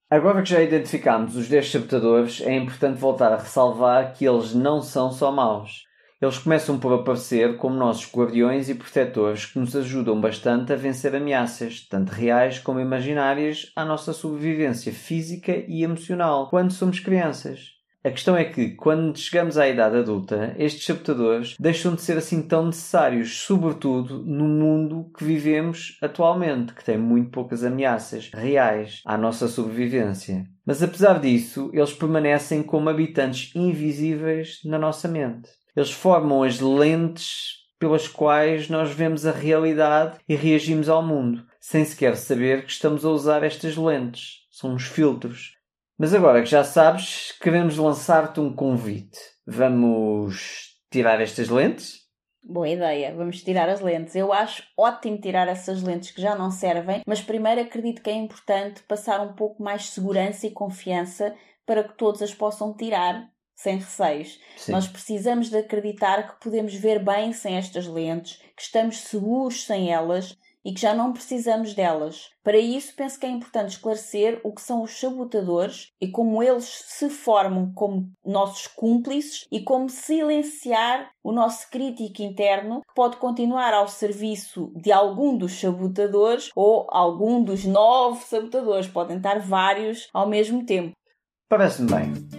Agora que já identificámos os 10 sabotadores, é importante voltar a ressalvar que eles não são só maus. Eles começam por aparecer como nossos guardiões e protetores que nos ajudam bastante a vencer ameaças, tanto reais como imaginárias, à nossa sobrevivência física e emocional quando somos crianças. A questão é que, quando chegamos à idade adulta, estes sabotadores deixam de ser assim tão necessários, sobretudo no mundo que vivemos atualmente, que tem muito poucas ameaças reais à nossa sobrevivência. Mas apesar disso, eles permanecem como habitantes invisíveis na nossa mente. Eles formam as lentes pelas quais nós vemos a realidade e reagimos ao mundo, sem sequer saber que estamos a usar estas lentes. São uns filtros. Mas agora que já sabes, queremos lançar-te um convite. Vamos tirar estas lentes? Boa ideia, vamos tirar as lentes. Eu acho ótimo tirar essas lentes que já não servem, mas primeiro acredito que é importante passar um pouco mais segurança e confiança para que todos as possam tirar sem receios. Sim. Nós precisamos de acreditar que podemos ver bem sem estas lentes, que estamos seguros sem elas e que já não precisamos delas. Para isso, penso que é importante esclarecer o que são os sabotadores e como eles se formam como nossos cúmplices e como silenciar o nosso crítico interno que pode continuar ao serviço de algum dos sabotadores ou algum dos nove sabotadores. Podem estar vários ao mesmo tempo. Parece-me bem.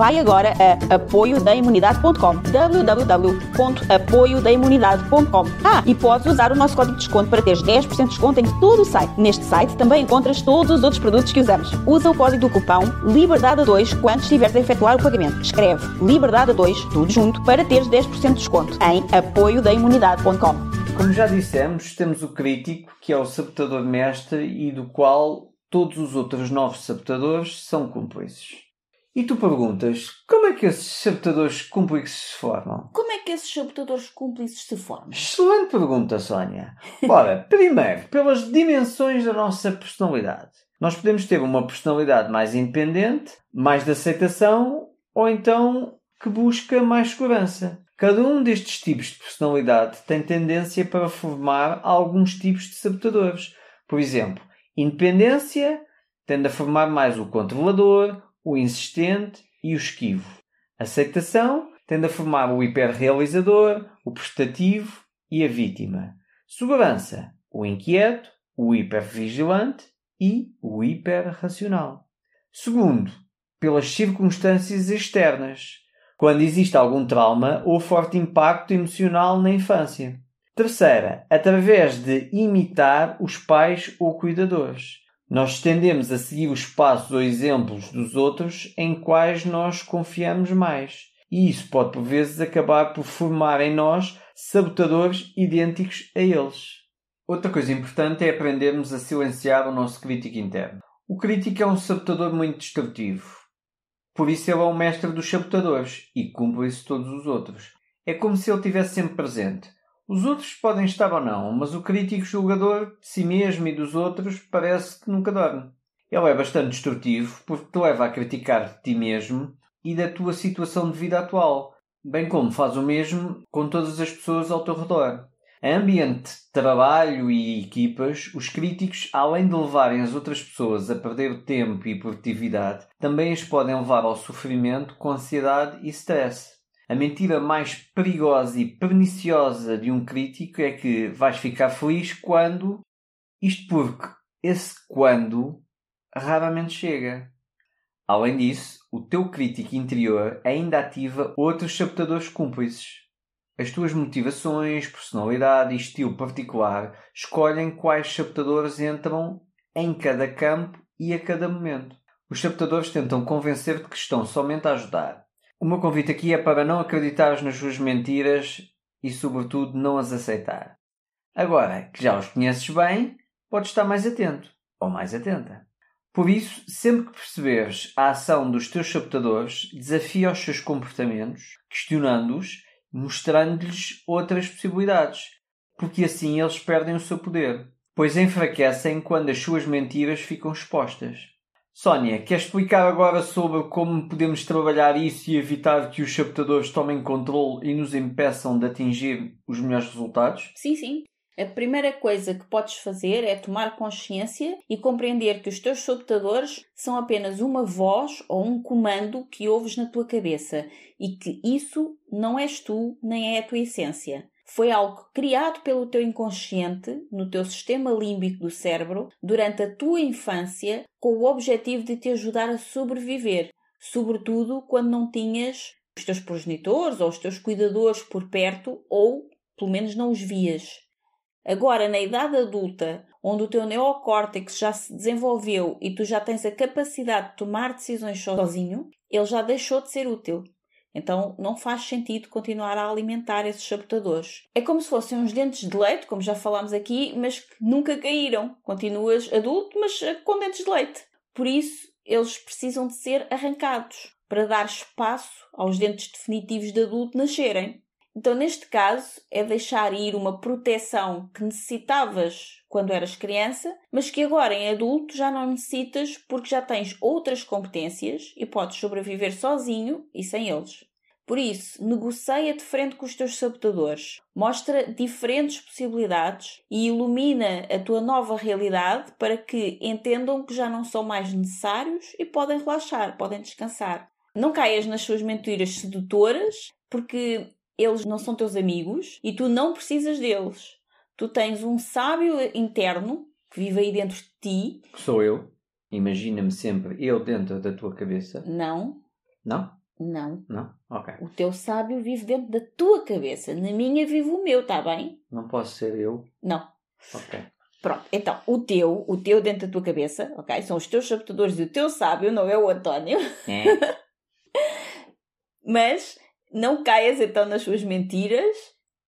Vai agora a apoiodaimunidade.com www.apoiodaimunidade.com Ah, e podes usar o nosso código de desconto para teres 10% de desconto em todo o site. Neste site também encontras todos os outros produtos que usamos. Usa o código do cupão LIBERDADE2 quando estiveres a efetuar o pagamento. Escreve LIBERDADE2, tudo junto, para teres 10% de desconto em apoiodaimunidade.com como já dissemos, temos o crítico, que é o sabotador mestre e do qual todos os outros nove sabotadores são cúmplices. E tu perguntas, como é que esses sabotadores cúmplices se formam? Como é que esses sabotadores cúmplices se formam? Excelente pergunta, Sónia. Ora, primeiro, pelas dimensões da nossa personalidade. Nós podemos ter uma personalidade mais independente, mais de aceitação, ou então que busca mais segurança. Cada um destes tipos de personalidade tem tendência para formar alguns tipos de sabotadores. Por exemplo, independência tende a formar mais o controlador, o insistente e o esquivo. Aceitação tende a formar o hiperrealizador, o prestativo e a vítima. Segurança, o inquieto, o hipervigilante e o hiperracional. Segundo, pelas circunstâncias externas, quando existe algum trauma ou forte impacto emocional na infância. Terceira, através de imitar os pais ou cuidadores. Nós tendemos a seguir os passos ou exemplos dos outros em quais nós confiamos mais. E isso pode, por vezes, acabar por formar em nós sabotadores idênticos a eles. Outra coisa importante é aprendermos a silenciar o nosso crítico interno. O crítico é um sabotador muito destrutivo. Por isso ele é o mestre dos sabotadores e cumpre isso todos os outros. É como se ele estivesse sempre presente. Os outros podem estar ou não, mas o crítico julgador de si mesmo e dos outros parece que nunca dorme. Ele é bastante destrutivo porque te leva a criticar de ti mesmo e da tua situação de vida atual, bem como faz o mesmo com todas as pessoas ao teu redor. Em ambiente trabalho e equipas, os críticos, além de levarem as outras pessoas a perder tempo e produtividade, também as podem levar ao sofrimento com ansiedade e stress. A mentira mais perigosa e perniciosa de um crítico é que vais ficar feliz quando. Isto porque esse quando raramente chega. Além disso, o teu crítico interior ainda ativa outros sabotadores cúmplices. As tuas motivações, personalidade e estilo particular escolhem quais sabotadores entram em cada campo e a cada momento. Os sabotadores tentam convencer-te que estão somente a ajudar, o meu convite aqui é para não acreditares nas suas mentiras e, sobretudo, não as aceitar. Agora que já os conheces bem, podes estar mais atento ou mais atenta. Por isso, sempre que perceberes a ação dos teus sabotadores, desafia os seus comportamentos, questionando-os, mostrando-lhes outras possibilidades, porque assim eles perdem o seu poder, pois enfraquecem quando as suas mentiras ficam expostas. Sónia, quer explicar agora sobre como podemos trabalhar isso e evitar que os sabotadores tomem controle e nos impeçam de atingir os melhores resultados? Sim, sim. A primeira coisa que podes fazer é tomar consciência e compreender que os teus sabotadores são apenas uma voz ou um comando que ouves na tua cabeça e que isso não és tu nem é a tua essência foi algo criado pelo teu inconsciente, no teu sistema límbico do cérebro, durante a tua infância, com o objetivo de te ajudar a sobreviver, sobretudo quando não tinhas os teus progenitores ou os teus cuidadores por perto ou, pelo menos, não os vias. Agora, na idade adulta, onde o teu neocórtex já se desenvolveu e tu já tens a capacidade de tomar decisões sozinho, ele já deixou de ser útil. Então não faz sentido continuar a alimentar esses sabotadores. É como se fossem uns dentes de leite, como já falámos aqui, mas que nunca caíram. Continuas adulto, mas eh, com dentes de leite. Por isso, eles precisam de ser arrancados para dar espaço aos dentes definitivos de adulto nascerem. Então, neste caso, é deixar ir uma proteção que necessitavas quando eras criança, mas que agora em adulto já não necessitas porque já tens outras competências e podes sobreviver sozinho e sem eles. Por isso, negocia de frente com os teus sabotadores, mostra diferentes possibilidades e ilumina a tua nova realidade para que entendam que já não são mais necessários e podem relaxar, podem descansar. Não caias nas suas mentiras sedutoras, porque eles não são teus amigos e tu não precisas deles. Tu tens um sábio interno que vive aí dentro de ti. Que sou eu. Imagina-me sempre eu dentro da tua cabeça. Não. Não? Não. Não? Ok. O teu sábio vive dentro da tua cabeça. Na minha vive o meu, está bem? Não posso ser eu? Não. Ok. Pronto, então, o teu, o teu dentro da tua cabeça, ok? São os teus sabotadores e o teu sábio, não é o António. É. Mas não caias então nas suas mentiras,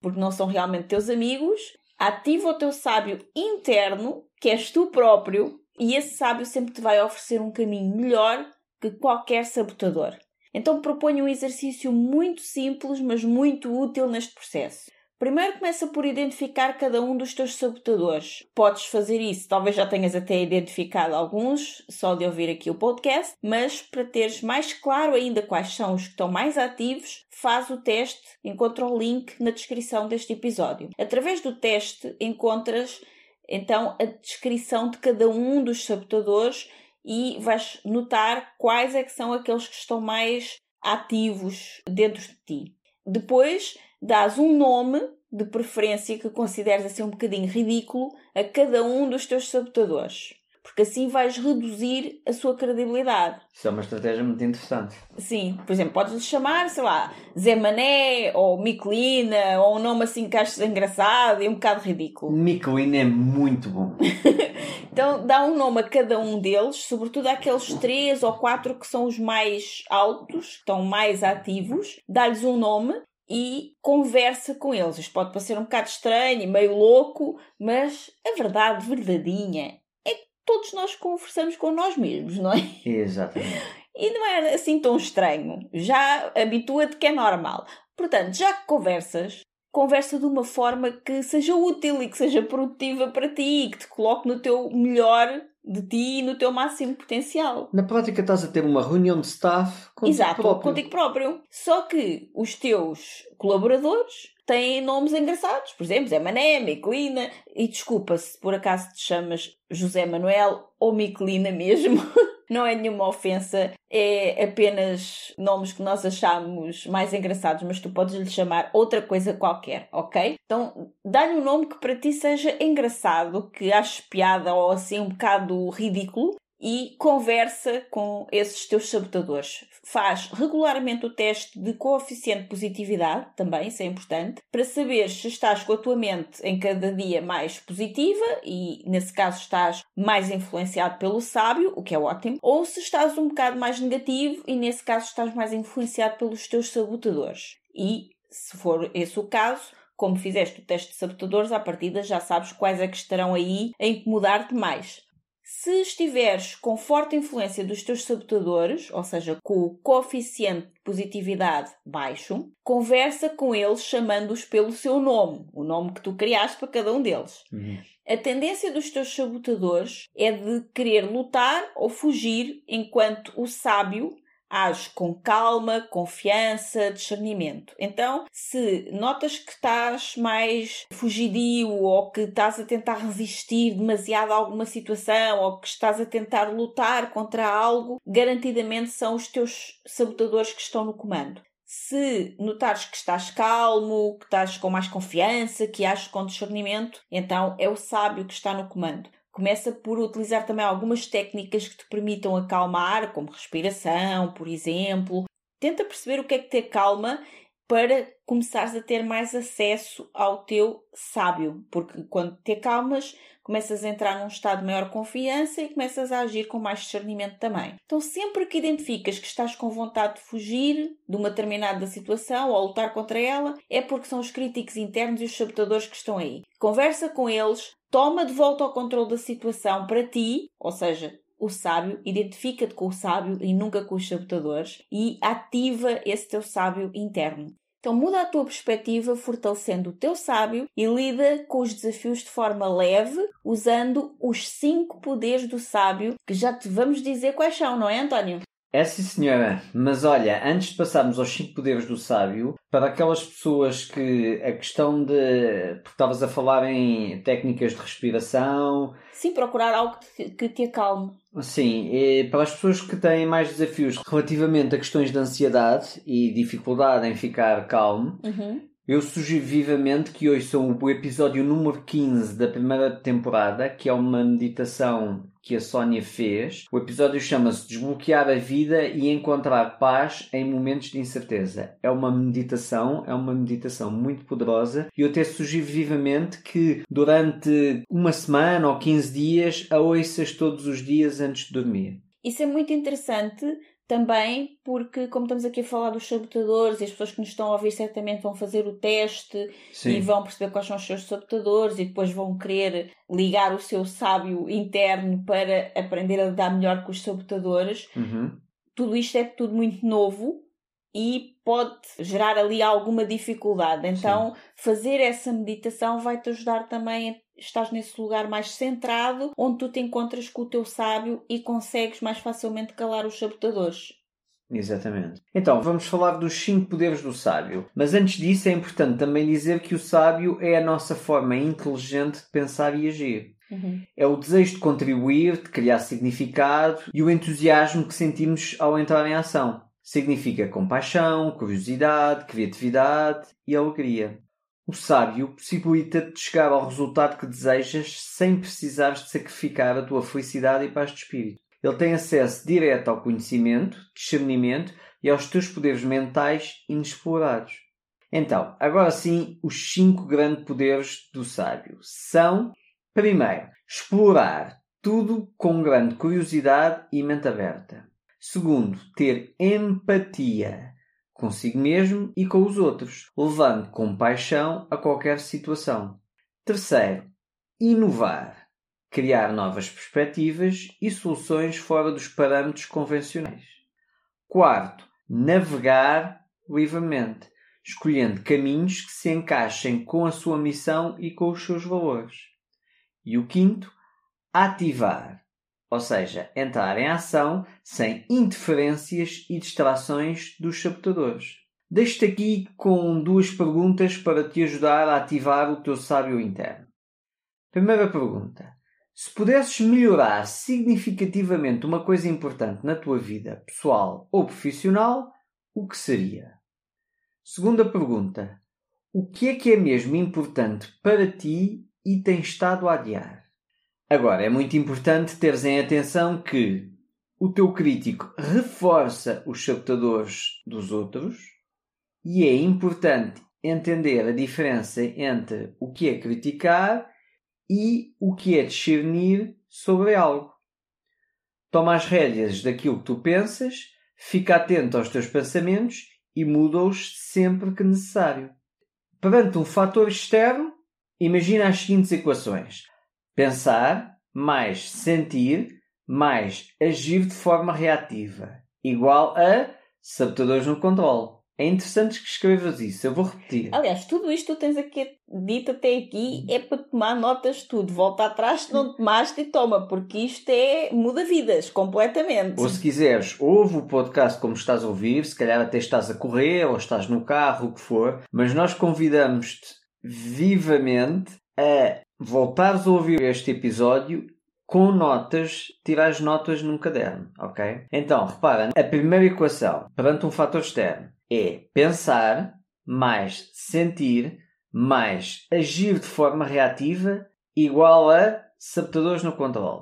porque não são realmente teus amigos. Ativa o teu sábio interno, que és tu próprio, e esse sábio sempre te vai oferecer um caminho melhor que qualquer sabotador. Então proponho um exercício muito simples, mas muito útil neste processo. Primeiro começa por identificar cada um dos teus sabotadores. Podes fazer isso, talvez já tenhas até identificado alguns, só de ouvir aqui o podcast, mas para teres mais claro ainda quais são os que estão mais ativos, faz o teste, encontra o link na descrição deste episódio. Através do teste encontras então a descrição de cada um dos sabotadores e vais notar quais é que são aqueles que estão mais ativos dentro de ti. Depois dás um nome, de preferência que consideres assim um bocadinho ridículo, a cada um dos teus sabotadores. porque assim vais reduzir a sua credibilidade. Isso é uma estratégia muito interessante. Sim, por exemplo, podes lhe chamar, sei lá, Zé Mané ou Miquelina ou um nome assim que achas engraçado e um bocado ridículo. Miquelina é muito bom. então dá um nome a cada um deles, sobretudo àqueles três ou quatro que são os mais altos, que estão mais ativos, dá-lhes um nome e conversa com eles. Isto pode parecer um bocado estranho e meio louco, mas a verdade verdadeira é que todos nós conversamos com nós mesmos, não é? Exatamente. E não é assim tão estranho. Já habitua-te que é normal. Portanto, já que conversas, conversa de uma forma que seja útil e que seja produtiva para ti e que te coloque no teu melhor de ti e no teu máximo potencial. Na prática estás a ter uma reunião de staff contigo Exato, próprio. contigo próprio. Só que os teus colaboradores têm nomes engraçados. Por exemplo, Zé Mané, Miquelina. E desculpa se por acaso te chamas José Manuel ou Miquelina mesmo. Não é nenhuma ofensa, é apenas nomes que nós achamos mais engraçados, mas tu podes lhe chamar outra coisa qualquer, ok? Então dá-lhe um nome que para ti seja engraçado, que aches piada ou assim um bocado ridículo, e conversa com esses teus sabotadores. Faz regularmente o teste de coeficiente de positividade, também, isso é importante, para saber se estás com a tua mente em cada dia mais positiva e, nesse caso, estás mais influenciado pelo sábio, o que é ótimo, ou se estás um bocado mais negativo e, nesse caso, estás mais influenciado pelos teus sabotadores. E, se for esse o caso, como fizeste o teste de sabotadores, à partida já sabes quais é que estarão aí a incomodar-te mais. Se estiveres com forte influência dos teus sabotadores, ou seja, com o coeficiente de positividade baixo, conversa com eles chamando-os pelo seu nome, o nome que tu criaste para cada um deles. Uhum. A tendência dos teus sabotadores é de querer lutar ou fugir, enquanto o sábio age com calma, confiança, discernimento. Então, se notas que estás mais fugidio ou que estás a tentar resistir demasiado a alguma situação ou que estás a tentar lutar contra algo, garantidamente são os teus sabotadores que estão no comando. Se notares que estás calmo, que estás com mais confiança, que ages com discernimento, então é o sábio que está no comando. Começa por utilizar também algumas técnicas que te permitam acalmar, como respiração, por exemplo. Tenta perceber o que é que te acalma para começares a ter mais acesso ao teu sábio, porque quando te acalmas, começas a entrar num estado de maior confiança e começas a agir com mais discernimento também. Então, sempre que identificas que estás com vontade de fugir de uma determinada situação ou lutar contra ela, é porque são os críticos internos e os sabotadores que estão aí. Conversa com eles, toma de volta o controle da situação para ti, ou seja, o sábio, identifica-te com o sábio e nunca com os sabotadores e ativa esse teu sábio interno. Então muda a tua perspectiva, fortalecendo o teu sábio e lida com os desafios de forma leve, usando os cinco poderes do sábio, que já te vamos dizer quais são, não é, António? É sim, senhora. Mas olha, antes de passarmos aos 5 poderes do sábio, para aquelas pessoas que a questão de. Porque estavas a falar em técnicas de respiração. Sim, procurar algo que te acalme. Sim, para as pessoas que têm mais desafios relativamente a questões de ansiedade e dificuldade em ficar calmo, uhum. Eu sugiro vivamente que ouçam o episódio número 15 da primeira temporada, que é uma meditação que a Sónia fez. O episódio chama-se Desbloquear a Vida e Encontrar Paz em Momentos de Incerteza. É uma meditação, é uma meditação muito poderosa e eu até sugiro vivamente que durante uma semana ou 15 dias a ouças todos os dias antes de dormir. Isso é muito interessante também porque, como estamos aqui a falar dos sabotadores e as pessoas que nos estão a ouvir certamente vão fazer o teste Sim. e vão perceber quais são os seus sabotadores e depois vão querer ligar o seu sábio interno para aprender a lidar melhor com os sabotadores. Uhum. Tudo isto é tudo muito novo e pode gerar ali alguma dificuldade. Então, Sim. fazer essa meditação vai te ajudar também a estás nesse lugar mais centrado, onde tu te encontras com o teu sábio e consegues mais facilmente calar os sabotadores. Exatamente. Então, vamos falar dos cinco poderes do sábio. Mas antes disso, é importante também dizer que o sábio é a nossa forma inteligente de pensar e agir. Uhum. É o desejo de contribuir, de criar significado e o entusiasmo que sentimos ao entrar em ação. Significa compaixão, curiosidade, criatividade e alegria. O sábio possibilita-te chegar ao resultado que desejas sem precisares de sacrificar a tua felicidade e paz de espírito. Ele tem acesso direto ao conhecimento, discernimento e aos teus poderes mentais inexplorados. Então, agora sim, os cinco grandes poderes do sábio são, primeiro, explorar tudo com grande curiosidade e mente aberta. Segundo, ter empatia consigo mesmo e com os outros, levando compaixão a qualquer situação. Terceiro, inovar, criar novas perspectivas e soluções fora dos parâmetros convencionais. Quarto, navegar livremente, escolhendo caminhos que se encaixem com a sua missão e com os seus valores. E o quinto, ativar, ou seja, entrar em ação sem interferências e distrações dos sabotadores. Deixo-te aqui com duas perguntas para te ajudar a ativar o teu sábio interno. Primeira pergunta: se pudesses melhorar significativamente uma coisa importante na tua vida, pessoal ou profissional, o que seria? Segunda pergunta: o que é que é mesmo importante para ti e tens estado a adiar? Agora, é muito importante teres em atenção que o teu crítico reforça os sabotadores dos outros e é importante entender a diferença entre o que é criticar e o que é discernir sobre algo. Toma as rédeas daquilo que tu pensas, fica atento aos teus pensamentos e muda-os sempre que necessário. Perante um fator externo, imagina as seguintes equações. Pensar mais sentir mais agir de forma reativa igual a sabotadores no controle. É interessante que escrevas isso, eu vou repetir. Aliás, tudo isto que tu tens aqui dito até aqui é para tomar notas de tudo. Volta atrás se não tomaste e toma, porque isto é muda vidas completamente. Ou se quiseres, ouve o podcast como estás a ouvir, se calhar até estás a correr ou estás no carro, o que for, mas nós convidamos-te vivamente a voltares a ouvir este episódio com notas, tirar as notas num caderno, ok? Então, repara, a primeira equação perante um fator externo é pensar mais sentir mais agir de forma reativa igual a sabotadores no controle.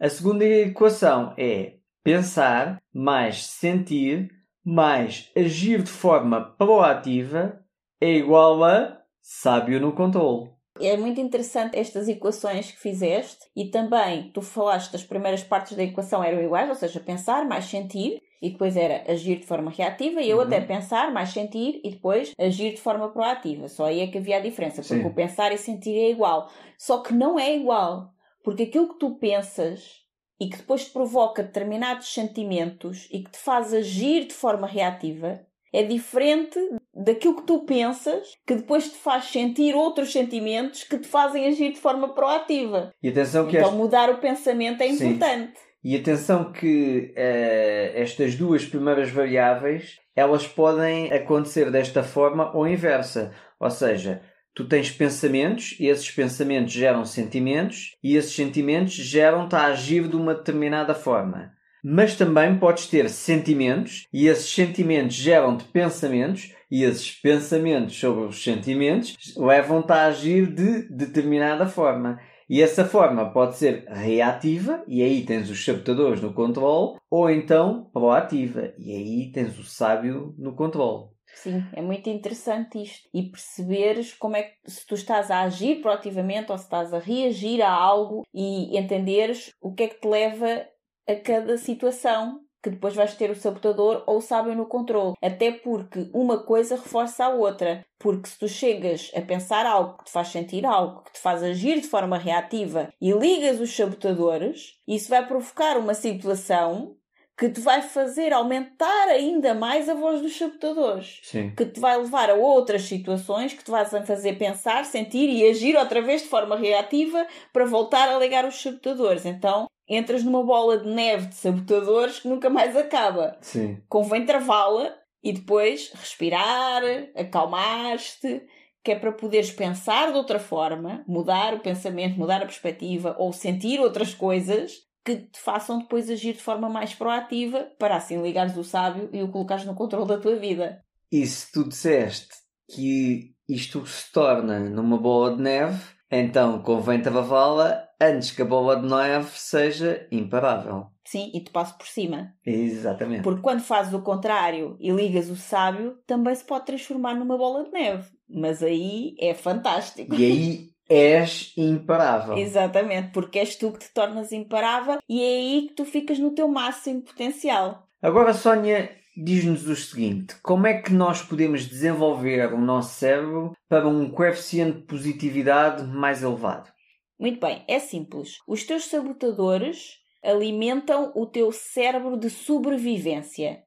A segunda equação é pensar mais sentir mais agir de forma proativa é igual a sábio no controle. É muito interessante estas equações que fizeste e também tu falaste das primeiras partes da equação eram iguais, ou seja, pensar mais sentir e depois era agir de forma reativa e eu uhum. até pensar mais sentir e depois agir de forma proativa. Só aí é que havia a diferença, porque Sim. o pensar e sentir é igual. Só que não é igual, porque aquilo que tu pensas e que depois te provoca determinados sentimentos e que te faz agir de forma reativa é diferente daquilo que tu pensas, que depois te faz sentir outros sentimentos que te fazem agir de forma proativa. E atenção que então mudar o pensamento é importante. Sim. E atenção que uh, estas duas primeiras variáveis elas podem acontecer desta forma ou inversa. Ou seja, tu tens pensamentos e esses pensamentos geram sentimentos e esses sentimentos geram-te a agir de uma determinada forma mas também podes ter sentimentos e esses sentimentos geram-te pensamentos e esses pensamentos sobre os sentimentos levam-te a agir de determinada forma. E essa forma pode ser reativa, e aí tens os sabotadores no controle, ou então proativa, e aí tens o sábio no controle. Sim, é muito interessante isto. E perceberes como é que se tu estás a agir proativamente ou se estás a reagir a algo e entenderes o que é que te leva a cada situação que depois vais ter o sabotador ou o sábio no controle. Até porque uma coisa reforça a outra. Porque se tu chegas a pensar algo que te faz sentir algo, que te faz agir de forma reativa e ligas os sabotadores, isso vai provocar uma situação que te vai fazer aumentar ainda mais a voz dos sabotadores. Sim. Que te vai levar a outras situações que te vais fazer pensar, sentir e agir outra vez de forma reativa para voltar a ligar os sabotadores. Então entras numa bola de neve de sabotadores que nunca mais acaba. Sim. Convém travá-la e depois respirar, acalmar-te, que é para poderes pensar de outra forma, mudar o pensamento, mudar a perspectiva ou sentir outras coisas que te façam depois agir de forma mais proativa para assim ligares o sábio e o colocares no controle da tua vida. E se tu disseste que isto se torna numa bola de neve, então convém travá-la antes que a bola de neve seja imparável. Sim, e te passo por cima. Exatamente. Porque quando fazes o contrário e ligas o sábio, também se pode transformar numa bola de neve. Mas aí é fantástico. E aí és imparável. Exatamente, porque és tu que te tornas imparável e é aí que tu ficas no teu máximo potencial. Agora, Sónia, diz-nos o seguinte: como é que nós podemos desenvolver o nosso cérebro para um coeficiente de positividade mais elevado? Muito bem, é simples. Os teus sabotadores alimentam o teu cérebro de sobrevivência,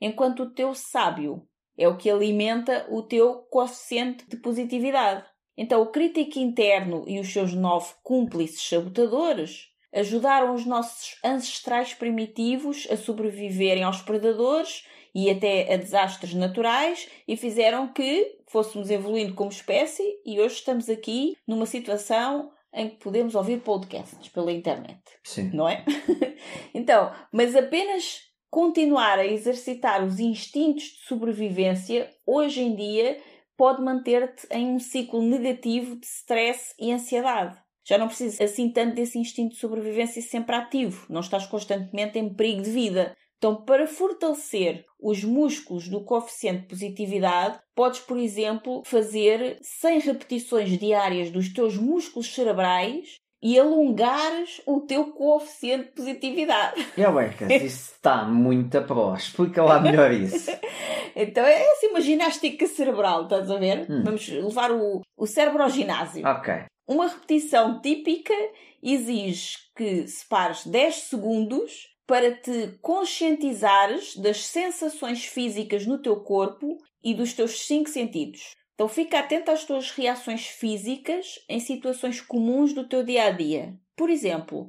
enquanto o teu sábio é o que alimenta o teu coeficiente de positividade. Então, o crítico interno e os seus nove cúmplices sabotadores ajudaram os nossos ancestrais primitivos a sobreviverem aos predadores e até a desastres naturais e fizeram que fôssemos evoluindo como espécie e hoje estamos aqui numa situação em que podemos ouvir podcasts pela internet. Sim. Não é? então, mas apenas continuar a exercitar os instintos de sobrevivência hoje em dia pode manter-te em um ciclo negativo de stress e ansiedade. Já não precisas assim tanto desse instinto de sobrevivência sempre ativo, não estás constantemente em perigo de vida. Então, para fortalecer os músculos do coeficiente de positividade, podes, por exemplo, fazer 100 repetições diárias dos teus músculos cerebrais e alongares o teu coeficiente de positividade. É, Becas, isso está muito a pró. Explica lá melhor isso. então é assim uma ginástica cerebral, estás a ver? Hum. Vamos levar o, o cérebro ao ginásio. Ok. Uma repetição típica exige que separes 10 segundos para te conscientizares das sensações físicas no teu corpo e dos teus cinco sentidos. Então fica atento às tuas reações físicas em situações comuns do teu dia a dia. Por exemplo,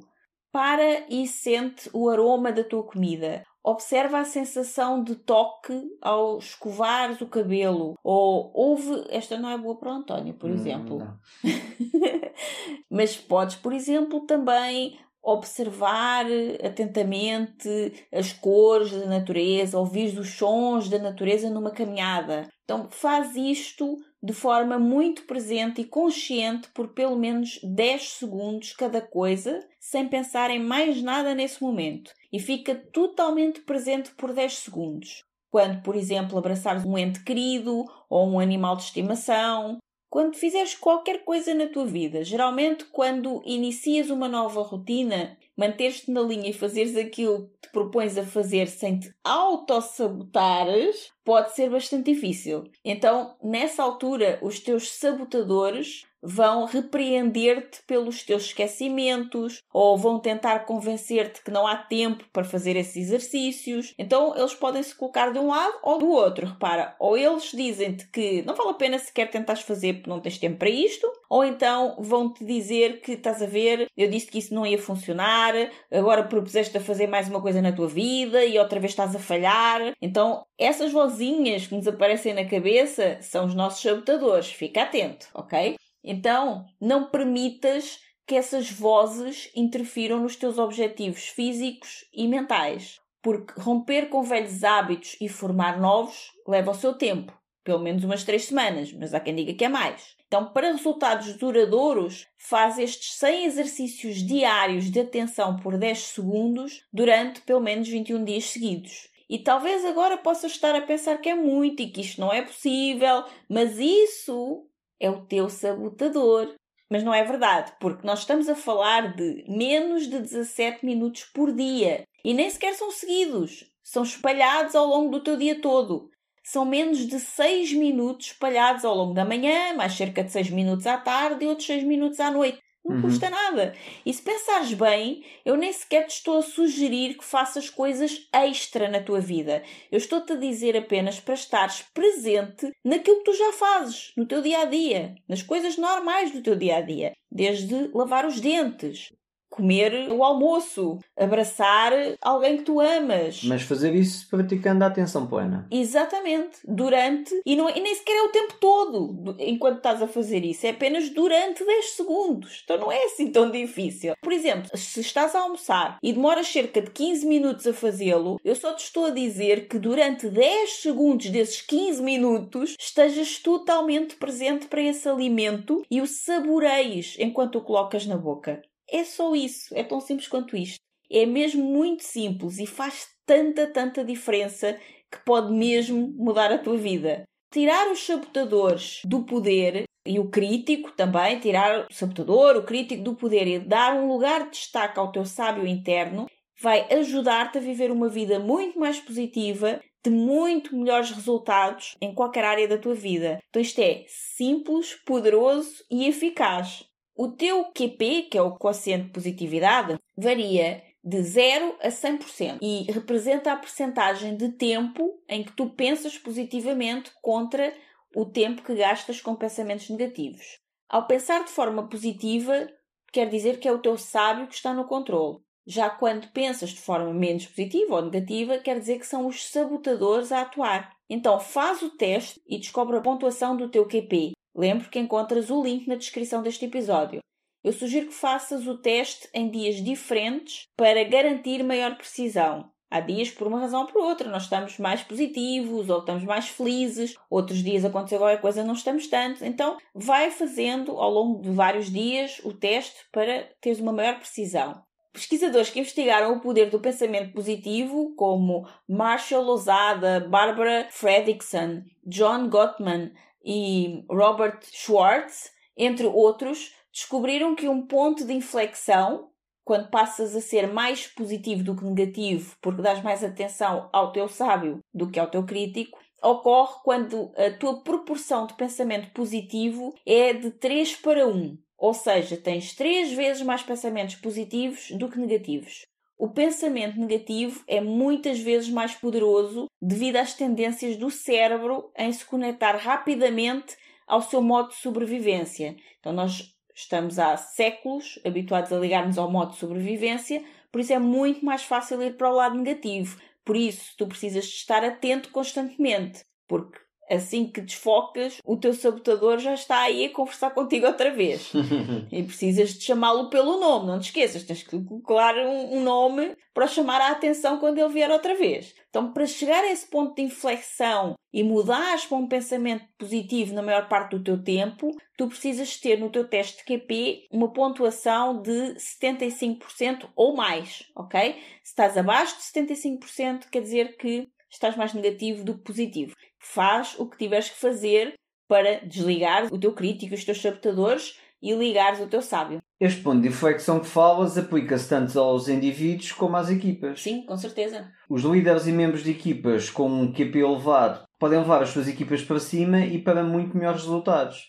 para e sente o aroma da tua comida. Observa a sensação de toque ao escovares o cabelo. Ou ouve. Esta não é boa para o António, por Hum, exemplo. Mas podes, por exemplo, também observar atentamente as cores da natureza, ouvir os sons da natureza numa caminhada. Então, faz isto de forma muito presente e consciente por pelo menos 10 segundos cada coisa, sem pensar em mais nada nesse momento. E fica totalmente presente por 10 segundos. Quando, por exemplo, abraçares um ente querido ou um animal de estimação, quando fizeres qualquer coisa na tua vida, geralmente quando inicias uma nova rotina, manteres-te na linha e fazeres aquilo que te propões a fazer sem te autossabotares, pode ser bastante difícil. Então, nessa altura, os teus sabotadores vão repreender-te pelos teus esquecimentos ou vão tentar convencer-te que não há tempo para fazer esses exercícios. Então, eles podem se colocar de um lado ou do outro. Repara, ou eles dizem-te que não vale a pena sequer tentares fazer porque não tens tempo para isto, ou então vão-te dizer que estás a ver, eu disse que isso não ia funcionar, agora propuseste a fazer mais uma coisa na tua vida e outra vez estás a falhar. Então, essas vozinhas que nos aparecem na cabeça são os nossos sabotadores. Fica atento, ok? Então, não permitas que essas vozes interfiram nos teus objetivos físicos e mentais, porque romper com velhos hábitos e formar novos leva o seu tempo, pelo menos umas três semanas, mas há quem diga que é mais. Então, para resultados duradouros, faz estes 100 exercícios diários de atenção por 10 segundos durante pelo menos 21 dias seguidos. E talvez agora possas estar a pensar que é muito e que isto não é possível, mas isso é o teu sabotador. Mas não é verdade, porque nós estamos a falar de menos de 17 minutos por dia. E nem sequer são seguidos. São espalhados ao longo do teu dia todo. São menos de 6 minutos espalhados ao longo da manhã, mais cerca de 6 minutos à tarde e outros 6 minutos à noite. Não Uhum. custa nada. E se pensares bem, eu nem sequer te estou a sugerir que faças coisas extra na tua vida. Eu estou-te a dizer apenas para estares presente naquilo que tu já fazes, no teu dia a dia, nas coisas normais do teu dia a dia. Desde lavar os dentes, comer o almoço, abraçar alguém que tu amas. Mas fazer isso praticando a atenção plena. Exatamente. Durante. E, não, é, e nem sequer é o tempo todo enquanto estás a fazer isso. É apenas durante 10 segundos. Então não é assim tão difícil. Por exemplo, se estás a almoçar e demoras cerca de 15 minutos a fazê-lo, eu só te estou a dizer que durante 10 segundos desses 15 minutos estejas totalmente presente para esse alimento e o saboreies enquanto o colocas na boca. É só isso, é tão simples quanto isto. É mesmo muito simples e faz tanta, tanta diferença que pode mesmo mudar a tua vida. Tirar os sabotadores do poder e o crítico também, tirar o sabotador, o crítico do poder e dar um lugar de destaque ao teu sábio interno, vai ajudar-te a viver uma vida muito mais positiva, de muito melhores resultados em qualquer área da tua vida. Então isto é simples, poderoso e eficaz. O teu QP, que é o quociente de positividade, varia de 0 a 100% e representa a percentagem de tempo em que tu pensas positivamente contra o tempo que gastas com pensamentos negativos. Ao pensar de forma positiva, quer dizer que é o teu sábio que está no controle. Já quando pensas de forma menos positiva ou negativa, quer dizer que são os sabotadores a atuar. Então faz o teste e descobre a pontuação do teu QP. Lembro que encontras o link na descrição deste episódio. Eu sugiro que faças o teste em dias diferentes para garantir maior precisão. Há dias, por uma razão ou por outra, nós estamos mais positivos ou estamos mais felizes, outros dias aconteceu qualquer coisa não estamos tanto. Então, vai fazendo ao longo de vários dias o teste para teres uma maior precisão. Pesquisadores que investigaram o poder do pensamento positivo, como Marshall Lozada, Barbara Fredrickson, John Gottman e Robert Schwartz, entre outros, descobriram que um ponto de inflexão, quando passas a ser mais positivo do que negativo, porque dás mais atenção ao teu sábio do que ao teu crítico, ocorre quando a tua proporção de pensamento positivo é de 3 para 1. Ou seja, tens três vezes mais pensamentos positivos do que negativos. O pensamento negativo é muitas vezes mais poderoso devido às tendências do cérebro em se conectar rapidamente ao seu modo de sobrevivência. Então, nós estamos há séculos habituados a ligarmos ao modo de sobrevivência, por isso é muito mais fácil ir para o lado negativo. Por isso, tu precisas estar atento constantemente, porque assim que desfocas, o teu sabotador já está aí a conversar contigo outra vez. e precisas de chamá-lo pelo nome, não te esqueças, tens que colocar um, um, nome para chamar a atenção quando ele vier outra vez. Então, para chegar a esse ponto de inflexão e mudares para um pensamento positivo na maior parte do teu tempo, tu precisas ter no teu teste de QP uma pontuação de 75% ou mais, ok? Se estás abaixo de 75%, quer dizer que estás mais negativo do que positivo. Faz o que tiveres que fazer para desligar o teu crítico, os teus sabotadores e ligares o teu sábio. Este ponto de inflexão que falas aplica-se tanto aos indivíduos como às equipas. Sim, com certeza. Os líderes e membros de equipas com um QP elevado podem levar as suas equipas para cima e para muito melhores resultados.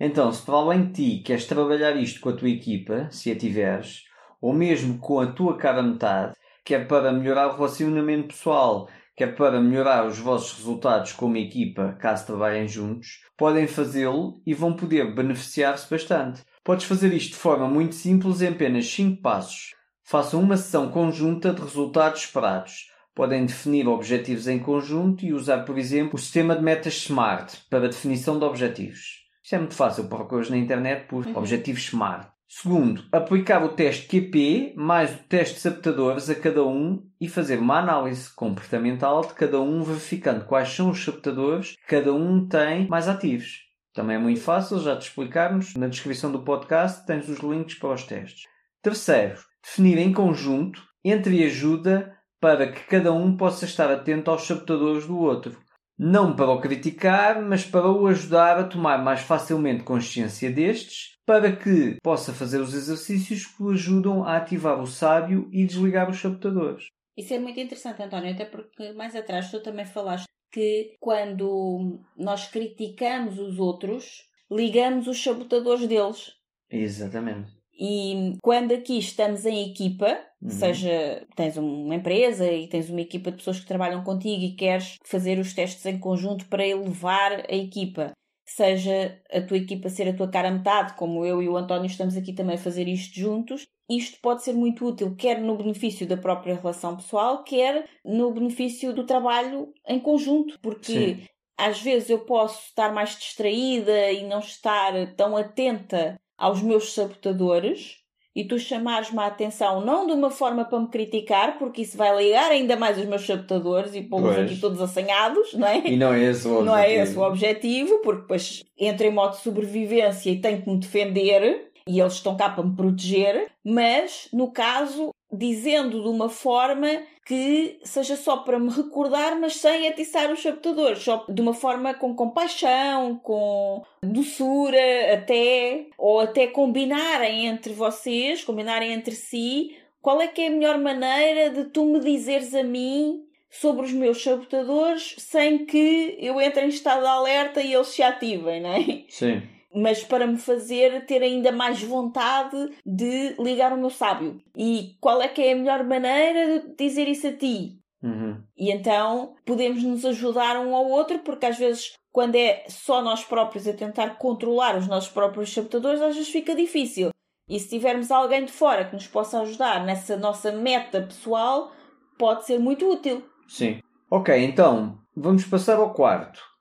Então, se para além de ti queres trabalhar isto com a tua equipa, se a tiveres, ou mesmo com a tua cara metade, quer para melhorar o relacionamento pessoal, quer é para melhorar os vossos resultados como equipa, caso trabalhem juntos, podem fazê-lo e vão poder beneficiar-se bastante. Podes fazer isto de forma muito simples em apenas 5 passos. Façam uma sessão conjunta de resultados esperados. Podem definir objetivos em conjunto e usar, por exemplo, o sistema de metas SMART para definição de objetivos. Isto é muito fácil, procuras na internet por uhum. objetivos SMART. Segundo, aplicar o teste QP mais o teste de sabotadores a cada um e fazer uma análise comportamental de cada um, verificando quais são os sabotadores que cada um tem mais ativos. Também é muito fácil, já te explicarmos. Na descrição do podcast tens os links para os testes. Terceiro, definir em conjunto entre ajuda para que cada um possa estar atento aos sabotadores do outro. Não para o criticar, mas para o ajudar a tomar mais facilmente consciência destes para que possa fazer os exercícios que o ajudam a ativar o sábio e desligar os sabotadores. Isso é muito interessante, António, até porque mais atrás tu também falaste que quando nós criticamos os outros, ligamos os sabotadores deles. Exatamente. E quando aqui estamos em equipa, uhum. seja tens uma empresa e tens uma equipa de pessoas que trabalham contigo e queres fazer os testes em conjunto para elevar a equipa, seja a tua equipa ser a tua cara metade, como eu e o António estamos aqui também a fazer isto juntos, isto pode ser muito útil, quer no benefício da própria relação pessoal, quer no benefício do trabalho em conjunto, porque Sim. às vezes eu posso estar mais distraída e não estar tão atenta aos meus sabotadores e tu chamares-me a atenção não de uma forma para me criticar, porque isso vai ligar ainda mais os meus sabotadores e pô-los aqui todos assanhados, não é? E não é esse o objetivo. Não é esse o objetivo, porque depois entro em modo de sobrevivência e tenho que me defender e eles estão cá para me proteger, mas no caso dizendo de uma forma que seja só para me recordar, mas sem atiçar os sabotadores, só de uma forma com compaixão, com doçura, até, ou até combinarem entre vocês, combinarem entre si, qual é que é a melhor maneira de tu me dizeres a mim sobre os meus sabotadores sem que eu entre em estado de alerta e eles se ativem, não é? Sim mas para me fazer ter ainda mais vontade de ligar o meu sábio. E qual é que é a melhor maneira de dizer isso a ti? Uhum. E então podemos nos ajudar um ao outro, porque às vezes, quando é só nós próprios a tentar controlar os nossos próprios sabotadores, às vezes fica difícil. E se tivermos alguém de fora que nos possa ajudar nessa nossa meta pessoal, pode ser muito útil. Sim. Ok, então vamos passar ao quarto.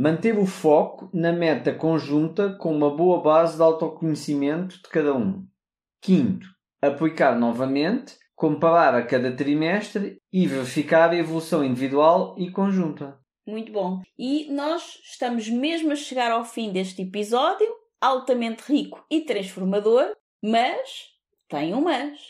Manter o foco na meta conjunta com uma boa base de autoconhecimento de cada um. Quinto, aplicar novamente, comparar a cada trimestre e verificar a evolução individual e conjunta. Muito bom. E nós estamos mesmo a chegar ao fim deste episódio, altamente rico e transformador, mas tem um mas.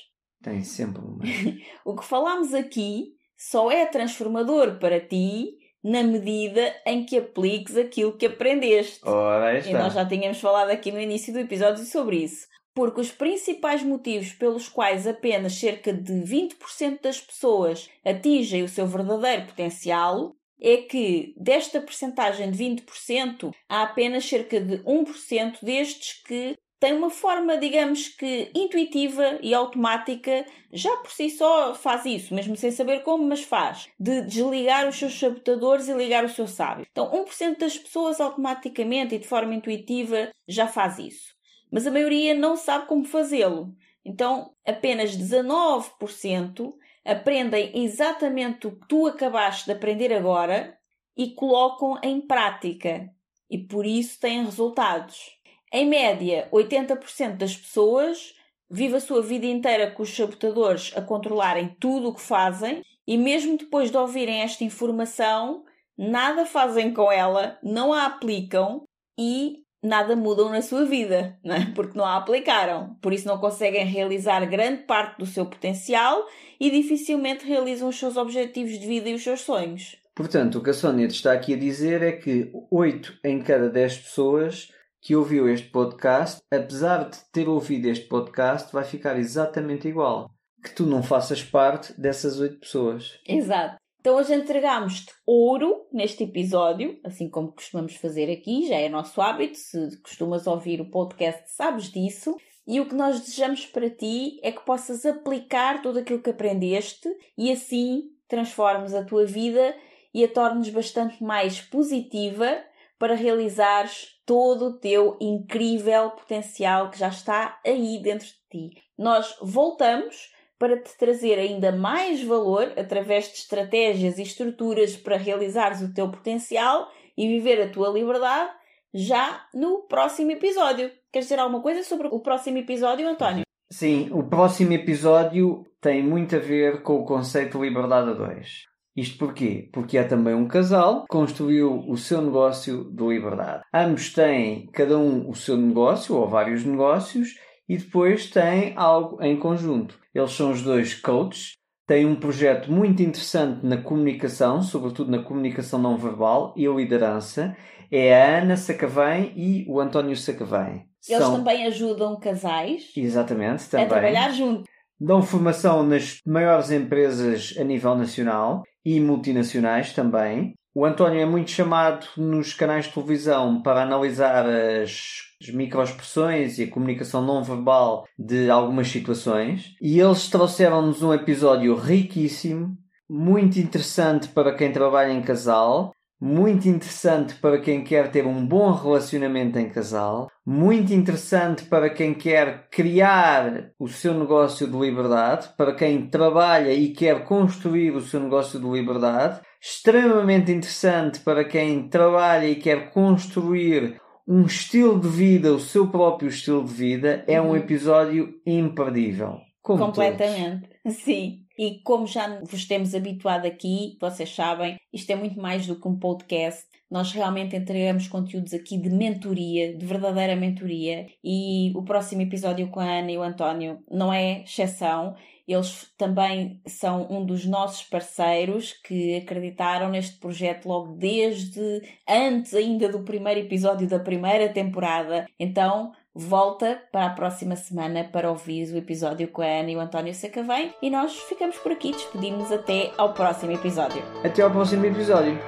Tem sempre um mas. o que falámos aqui só é transformador para ti na medida em que apliques aquilo que aprendeste. Ora, está. E nós já tínhamos falado aqui no início do episódio sobre isso. Porque os principais motivos pelos quais apenas cerca de 20% das pessoas atingem o seu verdadeiro potencial é que desta percentagem de 20%, há apenas cerca de 1% destes que tem uma forma, digamos que intuitiva e automática, já por si só faz isso, mesmo sem saber como, mas faz, de desligar os seus sabotadores e ligar o seu sábio. Então, 1% das pessoas automaticamente e de forma intuitiva já faz isso. Mas a maioria não sabe como fazê-lo. Então, apenas 19% aprendem exatamente o que tu acabaste de aprender agora e colocam em prática. E por isso têm resultados. Em média, 80% das pessoas vive a sua vida inteira com os sabotadores a controlarem tudo o que fazem e mesmo depois de ouvirem esta informação, nada fazem com ela, não a aplicam e nada mudam na sua vida, é? porque não a aplicaram. Por isso não conseguem realizar grande parte do seu potencial e dificilmente realizam os seus objetivos de vida e os seus sonhos. Portanto, o que a Sónia está aqui a dizer é que 8 em cada 10 pessoas que ouviu este podcast, apesar de ter ouvido este podcast, vai ficar exatamente igual. Que tu não faças parte dessas oito pessoas. Exato. Então hoje entregamos-te ouro neste episódio, assim como costumamos fazer aqui, já é nosso hábito. Se costumas ouvir o podcast, sabes disso. E o que nós desejamos para ti é que possas aplicar tudo aquilo que aprendeste e assim transformes a tua vida e a tornes bastante mais positiva para realizares todo o teu incrível potencial que já está aí dentro de ti. Nós voltamos para te trazer ainda mais valor através de estratégias e estruturas para realizares o teu potencial e viver a tua liberdade já no próximo episódio. Queres dizer alguma coisa sobre o próximo episódio, António? Sim, o próximo episódio tem muito a ver com o conceito de liberdade a dois. Isto porquê? Porque há também um casal que construiu o seu negócio de liberdade. Ambos têm, cada um, o seu negócio ou vários negócios e depois têm algo em conjunto. Eles são os dois coaches, têm um projeto muito interessante na comunicação, sobretudo na comunicação não verbal e a liderança. É a Ana Sacavém e o António Sacavém. Eles são... também ajudam casais Exatamente, também. a trabalhar juntos dão formação nas maiores empresas a nível nacional e multinacionais também. O António é muito chamado nos canais de televisão para analisar as, as microexpressões e a comunicação não verbal de algumas situações. E eles trouxeram-nos um episódio riquíssimo, muito interessante para quem trabalha em casal, muito interessante para quem quer ter um bom relacionamento em casal, muito interessante para quem quer criar o seu negócio de liberdade, para quem trabalha e quer construir o seu negócio de liberdade, extremamente interessante para quem trabalha e quer construir um estilo de vida, o seu próprio estilo de vida, é um uhum. episódio imperdível. Completamente, todos. sim. E como já vos temos habituado aqui, vocês sabem, isto é muito mais do que um podcast. Nós realmente entregamos conteúdos aqui de mentoria, de verdadeira mentoria. E o próximo episódio com a Ana e o António não é exceção. Eles também são um dos nossos parceiros que acreditaram neste projeto logo desde antes ainda do primeiro episódio da primeira temporada. Então, volta para a próxima semana para ouvir o episódio com a Ana e o António Sacavém e nós ficamos por aqui, despedimos até ao próximo episódio. Até ao próximo episódio.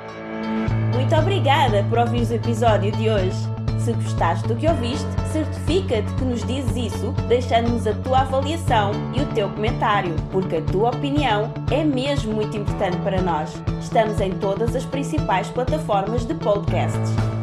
Muito obrigada por ouvir o episódio de hoje. Se gostaste do que ouviste, certifica-te que nos dizes isso deixando-nos a tua avaliação e o teu comentário, porque a tua opinião é mesmo muito importante para nós. Estamos em todas as principais plataformas de podcasts.